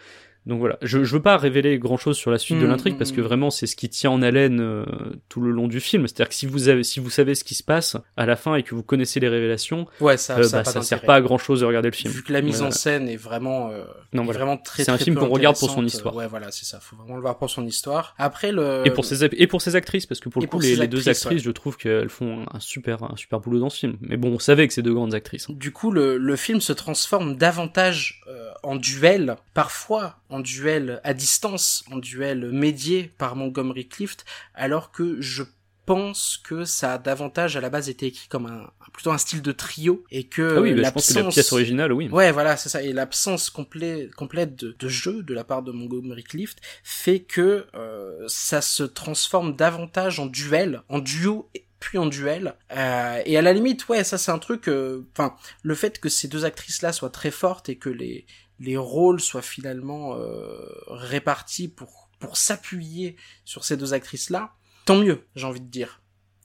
Donc voilà, je, je veux pas révéler grand chose sur la suite de Mm, l'intrigue mm, parce que mm. vraiment c'est ce qui tient en haleine euh, tout le long du film. C'est-à-dire que si vous avez, si vous savez ce qui se passe à la fin et que vous connaissez les révélations, Ouais, ça, euh, ça, bah, pas ça sert pas à grand chose de regarder le film. Vu que la mise en scène est vraiment, euh, Non, est voilà. vraiment très C'est un très film qu'on regarde pour son histoire. Ouais, voilà, c'est ça. Faut vraiment le voir pour son histoire. Après le. Et pour ses et pour ses actrices parce que pour Et le coup pour les, les deux actrices, actrices je trouve qu'elles font un super un super boulot dans ce film mais bon on savait que c'est deux grandes actrices hein. Du coup, le, le film se transforme davantage euh, en duel, parfois en duel à distance, en duel médié par Montgomery Clift, alors que je pense que ça a davantage à la base été écrit comme un plutôt un style de trio et que ah oui bah, je pense que la pièce originale oui Ouais, voilà, c'est ça. Et l'absence complète, complète de, de jeu de la part de Montgomery Clift fait que euh, ça se transforme davantage en duel, en duo puis en duel. Euh, et à la limite, ouais, ça c'est un truc. euh, Enfin, le fait que ces deux actrices-là soient très fortes et que les les rôles soient finalement euh, répartis pour pour s'appuyer sur ces deux actrices-là, tant mieux, j'ai envie de dire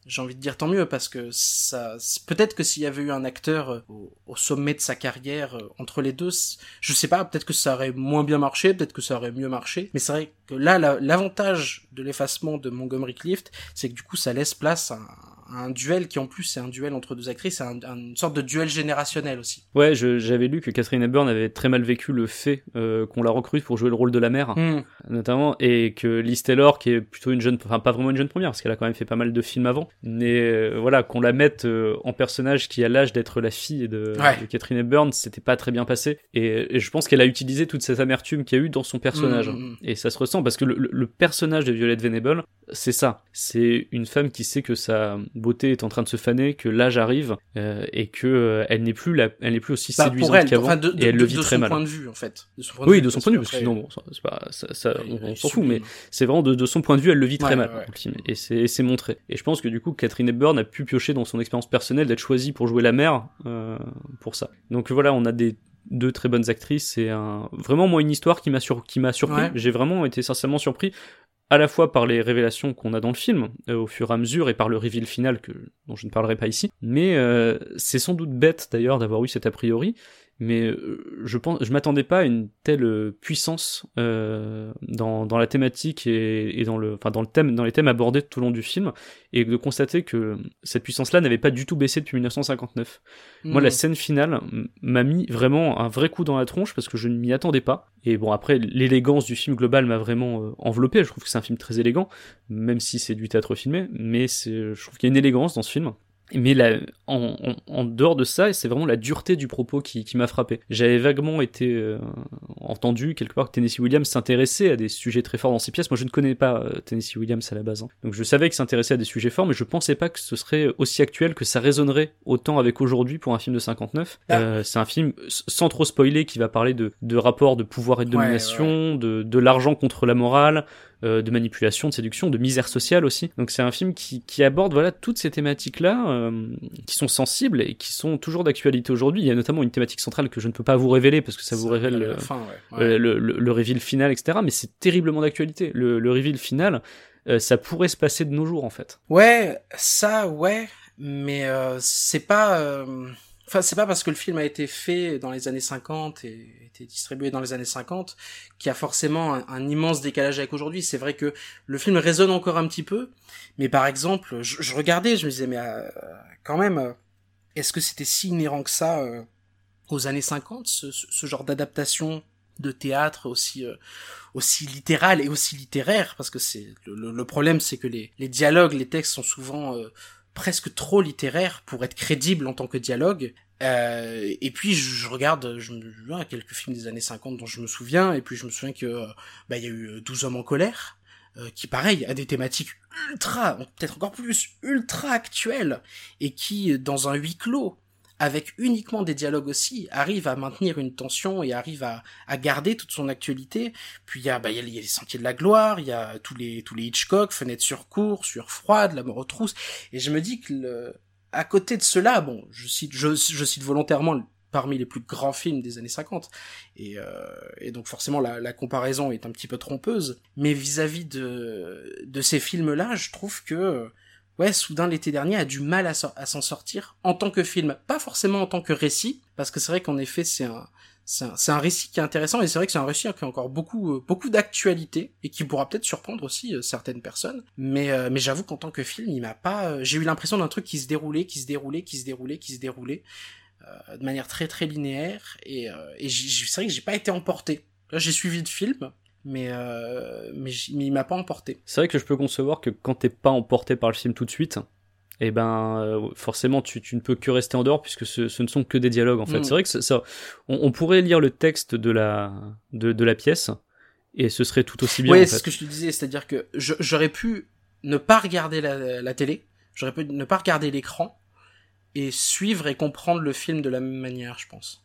j'ai envie de dire tant mieux parce que ça peut-être que s'il y avait eu un acteur euh, au, au sommet de sa carrière entre les deux je sais pas peut-être que ça aurait moins bien marché peut-être que ça aurait mieux marché mais c'est vrai que là la- l'avantage de l'effacement de Montgomery Clift c'est que du coup ça laisse place à un, un duel qui en plus est un duel entre deux actrices c'est un- un- une sorte de duel générationnel aussi ouais j'avais lu que Catherine Hepburn avait très mal vécu le fait euh, qu'on la recrute pour jouer le rôle de la mère Hmm. notamment et que Liz Taylor qui est plutôt une jeune enfin pas vraiment une jeune première parce qu'elle a quand même fait pas mal de films avant mais euh, voilà qu'on la mette euh, en personnage qui a l'âge d'être la fille de, Ouais. de Catherine Hepburn c'était pas très bien passé et, et je pense qu'elle a utilisé toute cette amertume qu'il y a eu dans son personnage Mm, mm, mm. et ça se ressent parce que le, personnage de Violet Venable c'est ça. C'est une femme qui sait que sa beauté est en train de se faner, que l'âge arrive euh, et que euh, elle n'est plus la, elle n'est plus aussi Bah, séduisante qu'avant enfin, de, de, et elle le de- vit de très son mal. point de vue, en fait. De son point de Oui, de son point de vue, parce que sinon, bon, ça- c'est pas, ça, ça- on, s'en fout, mais c'est vraiment de, de son point de vue, elle le vit très mal ouais, le film, et c'est et c'est montré. Et je pense que du coup, Catherine Hepburn a pu piocher dans son expérience personnelle d'être choisie pour jouer la mère euh, pour ça. Donc voilà, on a des deux très bonnes actrices et un vraiment moi une histoire qui m'a sur qui m'a surpris. Ouais. J'ai vraiment été sincèrement surpris à la fois par les révélations qu'on a dans le film euh, au fur et à mesure et par le reveal final dont je ne parlerai pas ici. Mais euh, c'est sans doute bête d'ailleurs d'avoir eu cet a priori. Mais euh, je pense, je m'attendais pas à une telle euh, puissance euh, dans, dans la thématique et, et dans le, enfin dans le thème, dans les thèmes abordés tout au long du film, et de constater que cette puissance-là n'avait pas du tout baissé depuis 1959. Moi, la scène finale m'a mis vraiment un vrai coup dans la tronche parce que je ne m'y attendais pas. Et bon, après, l'élégance du film global m'a vraiment euh, enveloppé. Je trouve que c'est un film très élégant, même si c'est du théâtre filmé. Mais c'est, je trouve qu'il y a une élégance dans ce film. Mais là, en, en, en dehors de ça, c'est vraiment la dureté du propos qui, qui m'a frappé. J'avais vaguement été euh, entendu quelque part que Tennessee Williams s'intéressait à des sujets très forts dans ses pièces. Moi, je ne connais pas euh, Tennessee Williams à la base, hein. donc je savais qu'il s'intéressait à des sujets forts, mais je pensais pas que ce serait aussi actuel, que ça résonnerait autant avec aujourd'hui pour un film de 59. Ah. Euh, c'est un film sans trop spoiler qui va parler de, de rapports de pouvoir et de Ouais, domination, de, de l'argent contre la morale, euh, de manipulation, de séduction, de misère sociale aussi. Donc c'est un film qui, qui aborde voilà toutes ces thématiques-là, euh, qui sont sensibles et qui sont toujours d'actualité aujourd'hui. Il y a notamment une thématique centrale que je ne peux pas vous révéler parce que ça vous révèle euh, fin, ouais. Ouais. euh, le, le, le reveal final, etc. Mais c'est terriblement d'actualité. Le, le reveal final, euh, ça pourrait se passer de nos jours en fait. Ouais, ça, ouais, mais euh, c'est pas. Enfin, c'est pas parce que le film a été fait dans les années 50 et été distribué dans les années 50 qu'il y a forcément un, immense décalage avec aujourd'hui. C'est vrai que le film résonne encore un petit peu, mais par exemple, je, regardais, je me disais, mais euh, quand même, euh, est-ce que c'était si inhérent que ça euh, aux années 50, ce, genre d'adaptation de théâtre aussi aussi littéral et aussi littéraire? Parce que c'est le, problème c'est que les, dialogues les textes sont souvent presque trop littéraires pour être crédibles en tant que dialogue. Euh, et puis je, regarde je me quelques films des années 50 dont je me souviens et puis je me souviens que euh, bah il y a eu euh, 12 hommes en colère euh, qui pareil a des thématiques ultra peut-être encore plus ultra actuelles et qui dans un huis clos avec uniquement des dialogues aussi, arrive à maintenir une tension et arrive à, à garder toute son actualité. Puis il y a, bah, y y a les Sentiers de la Gloire, il y a tous les, tous les Hitchcock, Fenêtre sur cour, Sur froide, La mort aux trousses. Et je me dis que le, à côté de cela, bon, je cite, je, cite volontairement parmi les plus grands films des années 50. Et, euh, et donc forcément la, la comparaison est un petit peu trompeuse. Mais vis-à-vis de, de ces films-là, je trouve que ouais, Soudain l'été dernier a du mal à, s'en sortir en tant que film, pas forcément en tant que récit, parce que c'est vrai qu'en effet c'est un récit qui est intéressant et c'est vrai que c'est un récit qui a encore beaucoup euh, beaucoup d'actualité et qui pourra peut-être surprendre aussi euh, certaines personnes. Mais euh, mais j'avoue qu'en tant que film, il m'a pas. j'ai eu l'impression d'un truc qui se déroulait, qui se déroulait, qui se déroulait, qui se déroulait de manière très très linéaire et, et c'est vrai que j'ai pas été emporté. J'ai suivi le film, mais euh, mais, il m'a pas emporté. C'est vrai que je peux concevoir que quand t'es pas emporté par le film tout de suite, eh ben euh, forcément tu, tu ne peux que rester en dehors puisque ce, ce ne sont que des dialogues en fait. Mm. C'est vrai que ça, ça- on, on pourrait lire le texte de la de, de la pièce et ce serait tout aussi bien. En c'est ce que je te disais, c'est-à-dire que j'aurais pu ne pas regarder la, la télé, j'aurais pu ne pas regarder l'écran et suivre et comprendre le film de la même manière, je pense.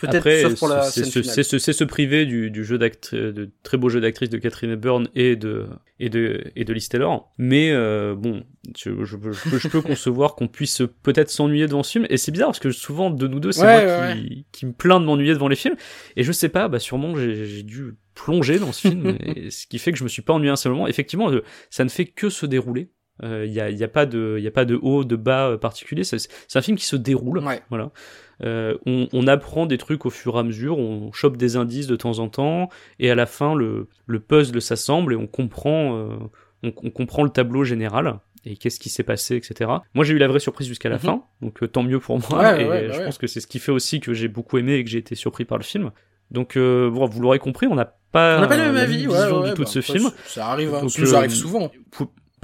Peut-être pour la c'est se, priver du, du jeu de très beau jeu d'actrice de Catherine Hepburn et de et de et de Liz Taylor. Mais euh, bon, je, je, je peux, je peux <laughs> concevoir qu'on puisse peut-être s'ennuyer devant ce film. Et c'est bizarre parce que souvent de nous deux, c'est Ouais, moi ouais, qui, qui me plains de m'ennuyer devant les films. Et je sais pas, bah sûrement j'ai dû plonger dans ce film, <laughs> et ce qui fait que je me suis pas ennuyé un seul moment. Effectivement, euh, ça ne fait que se dérouler. Il y, a, y a pas de y a pas de haut de bas euh, particulier. C'est c'est un film qui se déroule. Ouais. Voilà. Euh, on, on apprend des trucs au fur et à mesure, on chope des indices de temps en temps, et à la fin le, le puzzle s'assemble et on comprend, euh, on, on comprend le tableau général et qu'est-ce qui s'est passé, etc. Moi j'ai eu la vraie surprise jusqu'à la Mhm. fin, donc euh, tant mieux pour moi. Ouais, et ouais, bah je ouais. pense que c'est ce qui fait aussi que j'ai beaucoup aimé et que j'ai été surpris par le film. Donc bon, vous l'aurez compris, on n'a pas, On n'a pas le même la avis, vision du tout bah, de ce film. Ça arrive, hein, Donc, ça arrive souvent.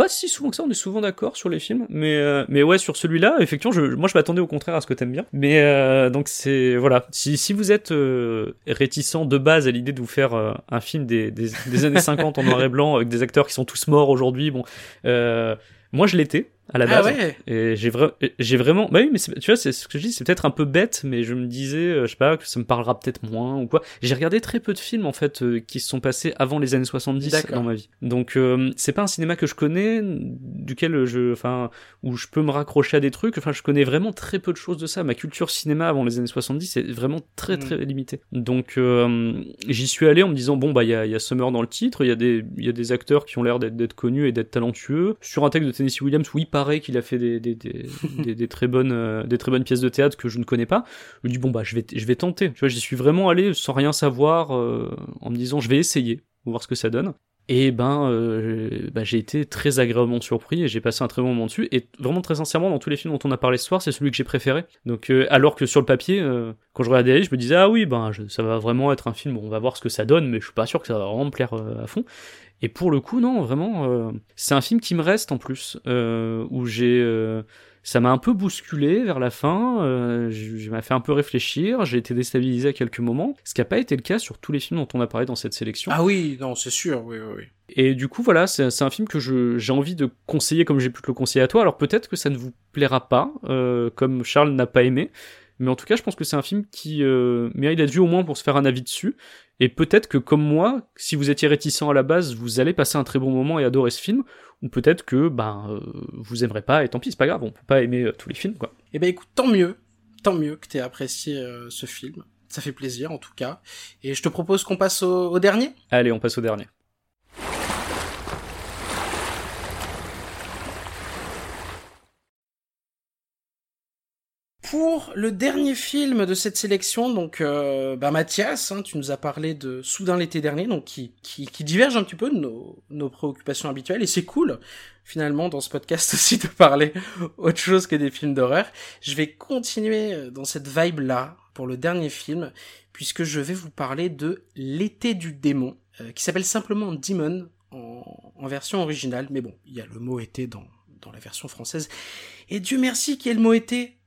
Pas si souvent que ça, on est souvent d'accord sur les films, mais euh, mais ouais sur celui-là, effectivement, je, moi je m'attendais au contraire à ce que t'aimes bien. Mais euh, donc c'est voilà, si si vous êtes euh, réticent de base à l'idée de vous faire euh, un film des, des des années 50 en noir et blanc avec des acteurs qui sont tous morts aujourd'hui, bon, euh, moi je l'étais à la Ah base. ouais. Et j'ai vra- j'ai vraiment, bah oui, mais tu vois, c'est ce que je dis, c'est peut-être un peu bête, mais je me disais, euh, je sais pas, que ça me parlera peut-être moins ou quoi. J'ai regardé très peu de films en fait euh, qui se sont passés avant les années 70 D'accord. dans ma vie. Donc euh, c'est pas un cinéma que je connais, duquel je, enfin, où je peux me raccrocher à des trucs. Enfin, je connais vraiment très peu de choses de ça. Ma culture cinéma avant les années 70 est vraiment très très limitée. Donc euh, j'y suis allé en me disant bon bah il y a, y a Summer dans le titre, il y a des il y a des acteurs qui ont l'air d'être connus et d'être talentueux. Sur un texte de Tennessee Williams où il qu'il a fait euh, des très bonnes pièces de théâtre que je ne connais pas. Je me dis bon bah je vais tenter. Tu vois, j'y suis vraiment allé sans rien savoir euh, en me disant je vais essayer, voir ce que ça donne. Et ben, euh, bah, j'ai été très agréablement surpris et j'ai passé un très bon moment dessus. Et vraiment très sincèrement, dans tous les films dont on a parlé ce soir, c'est celui que j'ai préféré. Donc, alors que sur le papier, quand je regardais, je me disais ah oui, ben ça va vraiment être un film. On va voir ce que ça donne, mais je suis pas sûr que ça va vraiment me plaire à fond. Et pour le coup, non, vraiment, euh, c'est un film qui me reste en plus, euh, où j'ai, euh, ça m'a un peu bousculé vers la fin, euh, je, m'a fait un peu réfléchir, j'ai été déstabilisé à quelques moments, ce qui n'a pas été le cas sur tous les films dont on a parlé dans cette sélection. Ah oui, non, c'est sûr, oui, oui, oui. Et du coup, voilà, c'est un film que j'ai envie de conseiller comme j'ai pu te le conseiller à toi. Alors peut-être que ça ne vous plaira pas, euh, comme Charles n'a pas aimé. Mais en tout cas, je pense que c'est un film qui euh, mérite d'être vu au moins pour se faire un avis dessus. Et peut-être que comme moi, si vous étiez réticent à la base, vous allez passer un très bon moment et adorer ce film. Ou peut-être que ben euh, vous aimerez pas et tant pis, c'est pas grave, on peut pas aimer euh, tous les films quoi. Eh ben écoute, tant mieux, tant mieux que t'aies apprécié euh, ce film. Ça fait plaisir en tout cas. Et je te propose qu'on passe au, au dernier. Allez, on passe au dernier. Pour le dernier film de cette sélection, donc euh, bah Mathias, hein, tu nous as parlé de Soudain l'été dernier, donc qui, qui, qui diverge un petit peu de nos, nos préoccupations habituelles, et c'est cool finalement dans ce podcast <laughs> aussi de parler autre chose que des films d'horreur. Je vais continuer euh, dans cette vibe là pour le dernier film, puisque je vais vous parler de L'été du démon, euh, qui s'appelle simplement Demon en, en version originale, mais bon, il y a le mot été dans, dans la version française. Et Dieu merci qu'il y mot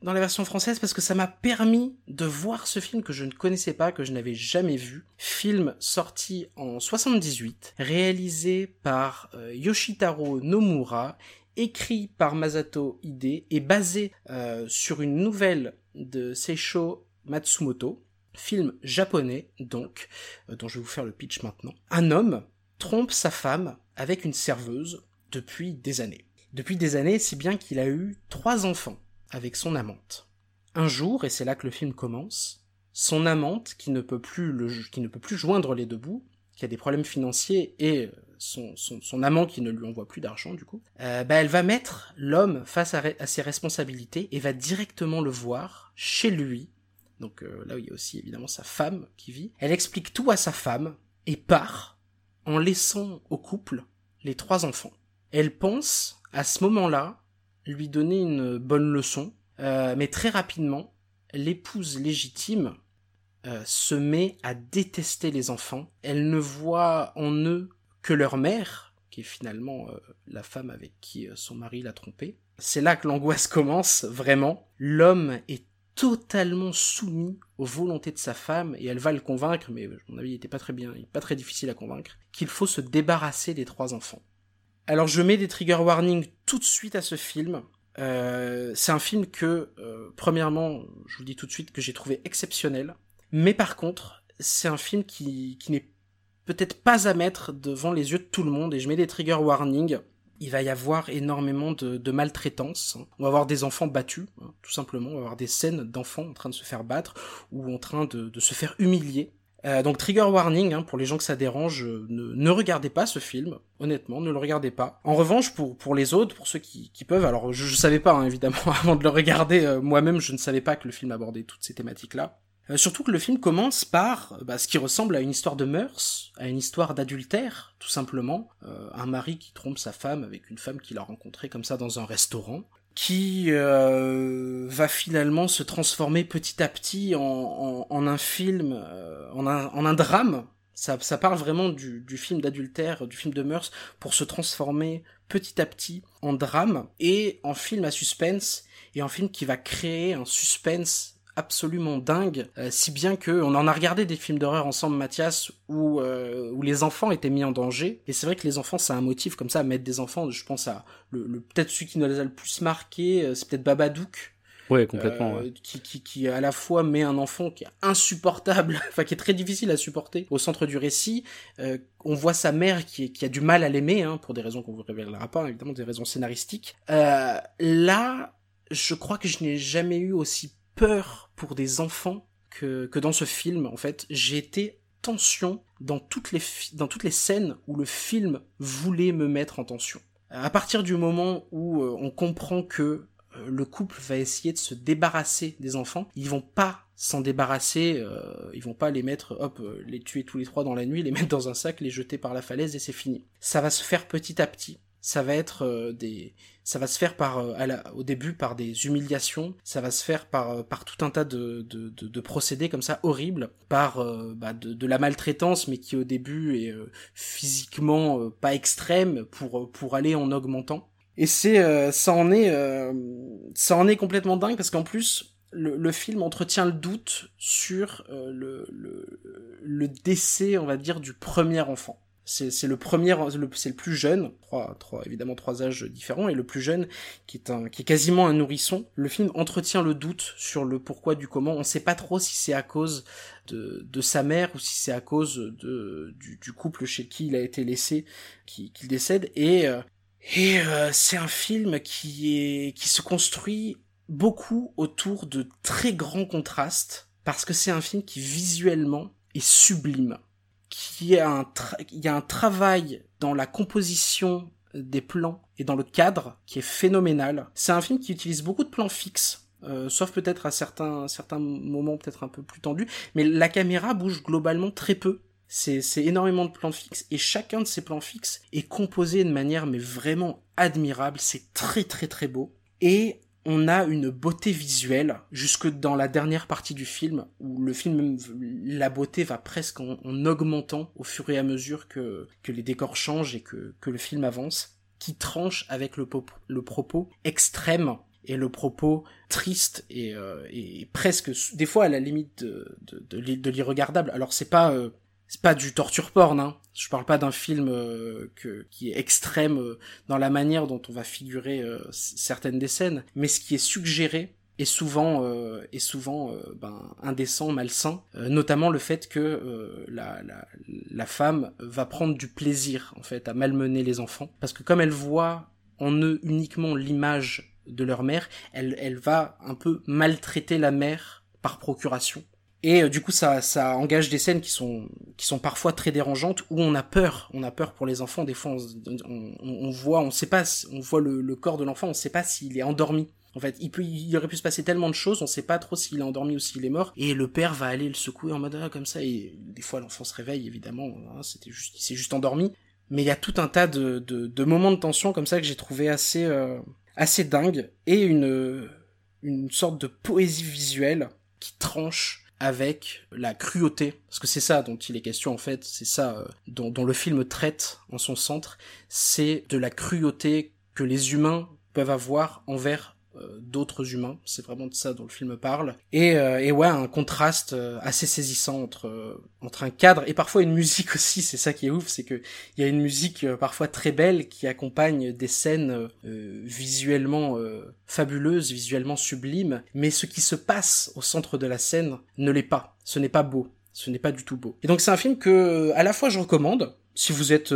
dans la version française parce que ça m'a permis de voir ce film que je ne connaissais pas, que je n'avais jamais vu. Film sorti en 78, réalisé par euh, Yoshitaro Nomura, écrit par Masato Ide et basé euh, sur une nouvelle de Seisho Matsumoto, film japonais donc, euh, dont je vais vous faire le pitch maintenant. Un homme trompe sa femme avec une serveuse depuis des années. Depuis des années, si bien qu'il a eu trois enfants avec son amante. Un jour, et c'est là que le film commence, son amante, qui ne peut plus, qui ne peut plus joindre les deux bouts, qui a des problèmes financiers, et son, son, amant qui ne lui envoie plus d'argent du coup, euh, bah, elle va mettre l'homme face à, à, ses responsabilités et va directement le voir chez lui. Donc euh, là où il y a aussi évidemment sa femme qui vit. Elle explique tout à sa femme et part en laissant au couple les trois enfants. Elle pense à ce moment-là lui donner une bonne leçon, euh, mais très rapidement, l'épouse légitime euh, se met à détester les enfants. Elle ne voit en eux que leur mère, qui est finalement euh, la femme avec qui son mari l'a trompée. C'est là que l'angoisse <laughs> commence, vraiment. L'homme est totalement soumis aux volontés de sa femme et elle va le convaincre, mais à mon avis il était pas très bien, pas très difficile à convaincre, qu'il faut se débarrasser des trois enfants. Alors je mets des trigger warnings tout de suite à ce film. Euh, c'est un film que, euh, premièrement, je vous le dis tout de suite, que j'ai trouvé exceptionnel. Mais par contre, c'est un film qui, qui n'est peut-être pas à mettre devant les yeux de tout le monde. Et je mets des trigger warnings. Il va y avoir énormément de, maltraitance. On va avoir des enfants battus, hein, tout simplement. On va avoir des scènes d'enfants en train de se faire battre ou en train de se faire humilier. Euh, donc trigger warning hein, pour les gens que ça dérange, euh, ne, ne, regardez pas ce film, honnêtement, ne le regardez pas. En revanche, pour les autres, pour ceux qui, peuvent, alors je, je savais pas hein, évidemment <laughs> avant de le regarder euh, moi-même, je ne savais pas que le film abordait toutes ces thématiques-là. Surtout que le film commence par bah, ce qui ressemble à une histoire de mœurs, à une histoire d'adultère, tout simplement. Un mari qui trompe sa femme avec une femme qu'il a rencontrée comme ça dans un restaurant qui euh, va finalement se transformer petit à petit en, en, en un film, euh, en, un, en un drame, Ça, ça parle vraiment du, du film d'adultère, du film de mœurs, pour se transformer petit à petit en drame et en film à suspense et en film qui va créer un suspense absolument dingue, euh, si bien que on en a regardé des films d'horreur ensemble, Mathias, où euh, où les enfants étaient mis en danger. Et c'est vrai que les enfants, c'est un motif comme ça, mettre des enfants. Je pense à le, le peut-être celui qui nous a le plus marqué, euh, c'est peut-être Babadook. Ouais, complètement. ouais. Qui, qui, qui à la fois met un enfant qui est insupportable, <laughs> enfin qui est très difficile à supporter au centre du récit. on voit sa mère qui, qui a du mal à l'aimer, hein, pour des raisons qu'on vous révélera pas, évidemment des raisons scénaristiques. là, je crois que je n'ai jamais eu aussi peur pour des enfants que, que dans ce film, en fait. J'ai été tension dans toutes les, dans toutes les scènes où le film voulait me mettre en tension. À partir du moment où euh, on comprend que euh, le couple va essayer de se débarrasser des enfants, ils vont pas s'en débarrasser, euh, ils vont pas les mettre, hop, euh, les tuer tous les trois dans la nuit, les mettre dans un sac, les jeter par la falaise et c'est fini. Ça va se faire petit à petit ça va être euh, des ça va se faire par euh, à au début par des humiliations ça va se faire par euh, par tout un tas de de, de, de procédés comme ça horribles par bah, de, de, la maltraitance mais qui au début est physiquement pas extrême pour pour aller en augmentant. Et c'est ça en est ça en est complètement dingue parce qu'en plus le, le, film entretient le doute sur le, le, le décès on va dire du premier enfant c'est le premier, c'est le plus jeune, trois, trois, évidemment trois âges différents, et le plus jeune qui est un, qui est quasiment un nourrisson. Le film entretient le doute sur le pourquoi du comment. On sait pas trop si c'est à cause de, de sa mère ou si c'est à cause de du, du, couple chez qui il a été laissé, qui, qui décède. Et euh, et euh, c'est un film qui est qui se construit beaucoup autour de très grands contrastes parce que c'est un film qui visuellement est sublime qui a un il y a un travail dans la composition des plans et dans le cadre qui est phénoménal. C'est un film qui utilise beaucoup de plans fixes, euh, sauf peut-être à certains certains moments peut-être un peu plus tendus, mais la caméra bouge globalement très peu. C'est énormément de plans fixes et chacun de ces plans fixes est composé de manière mais vraiment admirable. C'est très très très beau on a une beauté visuelle jusque dans la dernière partie du film où le film la beauté va presque en, augmentant au fur et à mesure que les décors changent et que le film avance qui tranche avec le, propos extrême et le propos triste et, euh, et presque des fois à la limite de, de, de, l'irregardable. Alors c'est pas euh, c'est pas du torture porn, hein. Je parle pas d'un film euh, que, qui est extrême euh, dans la manière dont on va figurer euh, certaines des scènes, mais ce qui est suggéré est souvent est souvent ben, indécent, malsain, notamment le fait que la, la, la femme va prendre du plaisir en fait à malmener les enfants, parce que comme elle voit en eux uniquement l'image de leur mère, elle, elle va un peu maltraiter la mère par procuration et euh, du coup, ça, engage des scènes qui sont, qui sont parfois très dérangeantes, où on a peur, on a peur pour les enfants. Des fois, on, on, voit, on sait pas, on voit le, corps de l'enfant, on sait pas s'il est endormi. En fait, il peut, il aurait pu se passer tellement de choses, on sait pas trop s'il est endormi ou s'il est mort. Et le père va aller le secouer en mode ah, comme ça. Et des fois, l'enfant se réveille, évidemment. Hein, c'était juste, il s'est juste endormi. Mais il y a tout un tas de, de, de moments de tension comme ça que j'ai trouvé assez, euh, assez dingue et une, une sorte de poésie visuelle qui tranche avec la cruauté, parce que c'est ça dont il est question en fait, c'est ça euh, dont, le film traite en son centre, c'est de la cruauté que les humains peuvent avoir envers d'autres humains. C'est vraiment de ça dont le film parle. Et, euh, et ouais, un contraste euh, assez saisissant entre entre un cadre et parfois une musique <laughs> aussi. C'est ça qui est ouf, c'est que il y a une musique parfois très belle qui accompagne des scènes visuellement fabuleuses, visuellement sublimes, mais ce qui se passe au centre de la scène ne l'est pas. Ce n'est pas beau. Ce n'est pas du tout beau. Et donc c'est un film que à la fois je recommande si vous êtes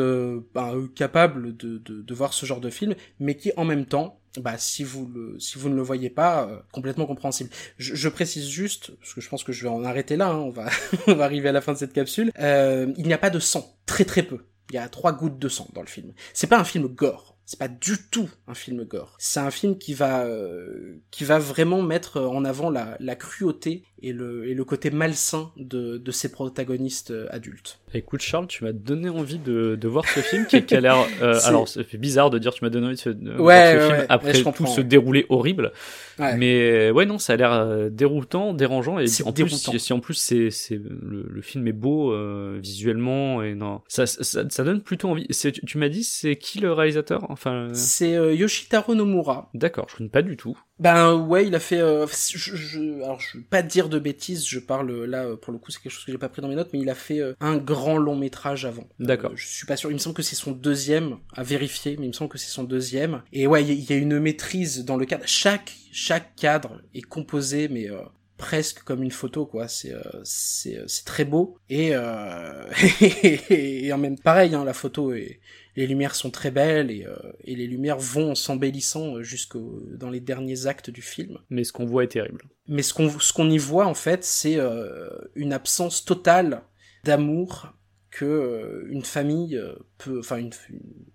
bah, capable de, de, de voir ce genre de film, mais qui en même temps bah si vous le si vous ne le voyez pas euh, complètement compréhensible. Je, je, précise juste parce que je pense que je vais en arrêter là hein, on va <laughs> on va arriver à la fin de cette capsule euh, il n'y a pas de sang. Très très peu. Il y a trois gouttes de sang dans le film. C'est pas un film gore. C'est pas du tout un film gore. C'est un film qui va euh, qui va vraiment mettre en avant la, la cruauté et le et le côté malsain de de ses protagonistes euh, adultes. Écoute Charles, tu m'as donné envie de, de voir ce film qui, a l'air. Euh, <laughs> alors, ça fait bizarre de dire tu m'as donné envie de, de voir ce ouais, film ouais. après tout ce déroulé horrible. Mais ouais, non, ça a l'air euh, déroutant, dérangeant. Et en plus, déroutant. si, si en plus c'est c'est le, le film est beau euh, visuellement et non, ça, ça ça donne plutôt envie. C'est- Tu, tu m'as dit c'est qui le réalisateur? Enfin, C'est euh, Yoshitaro Nomura. d'accord, je connais pas du tout. Ben ouais, il a fait. euh, je, je- alors je veux pas dire de bêtises, je parle euh, là euh, pour le coup c'est quelque chose que j'ai pas pris dans mes notes, mais il a fait euh, un grand long métrage avant. D'accord. Euh, je suis pas sûr. Il me semble que c'est son deuxième à vérifier, mais il me semble que c'est son deuxième. Et ouais, il y, y a une maîtrise dans le cadre. Chaque chaque cadre est composé, mais euh, presque comme une photo quoi. C'est euh, c'est euh, c'est très beau et euh, <laughs> et en même pareil, hein, la photo est les lumières sont très belles et, euh, et les lumières vont en s'embellissant jusqu'au dans les derniers actes du film. Mais ce qu'on voit est terrible. Mais ce qu'on ce qu'on y voit en fait, c'est une absence totale d'amour que une famille peut, enfin une, une-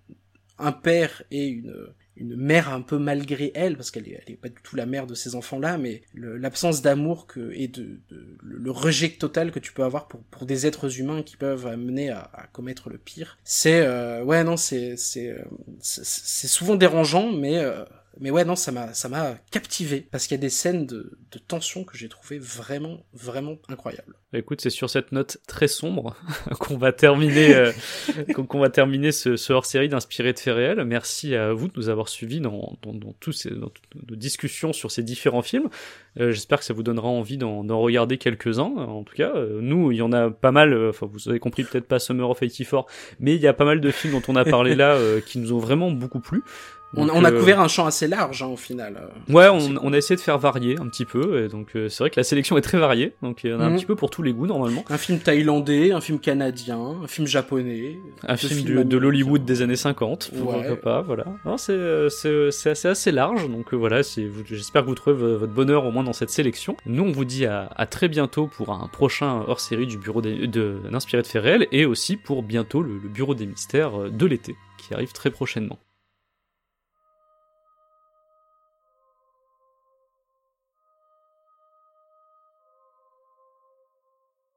un père et une une mère un peu malgré elle parce qu'elle est, pas du tout la mère de ces enfants là mais l'absence d'amour et de, de- le, rejet total que tu peux avoir pour pour des êtres humains qui peuvent amener à, à commettre le pire c'est euh, ouais non c'est c'est euh, c'est c'est souvent dérangeant mais euh, mais ouais, non, ça m'a, ça m'a captivé parce qu'il y a des scènes de, de tension que j'ai trouvé vraiment, vraiment incroyables. Bah, Écoute, c'est sur cette note très sombre <laughs> qu'on va terminer, euh, <laughs> qu'on va terminer ce, ce hors-série d'inspiré de faits réels. Merci à vous de nous avoir suivis dans, dans, dans tous ces, dans toutes nos discussions sur ces différents films. Euh, J'espère que ça vous donnera envie d'en d'en regarder quelques-uns. En tout cas, euh, nous, il y en a pas mal. Enfin, vous avez compris peut-être pas Summer of 84, mais il y a pas mal de films dont on a parlé là qui nous ont vraiment beaucoup plu. On, Donc, on a euh, couvert un champ assez large, hein, au final. euh. Ouais, on, on a essayé de faire varier un petit peu, et donc euh, c'est vrai que la sélection est très variée, donc il y en a un Mhm. petit peu pour tous les goûts normalement. Un film thaïlandais, un film canadien, un film japonais. Un film de, de l'Hollywood des années 50, pourquoi Ouais. pas, voilà. C'est, assez, assez large, donc voilà, j'espère que vous trouvez vo- votre bonheur au moins dans cette sélection. Nous, on vous dit à, à très bientôt pour un prochain hors-série du bureau de, d'Inspiré de faits réels, et aussi pour bientôt le, le bureau des mystères de l'été, qui arrive très prochainement.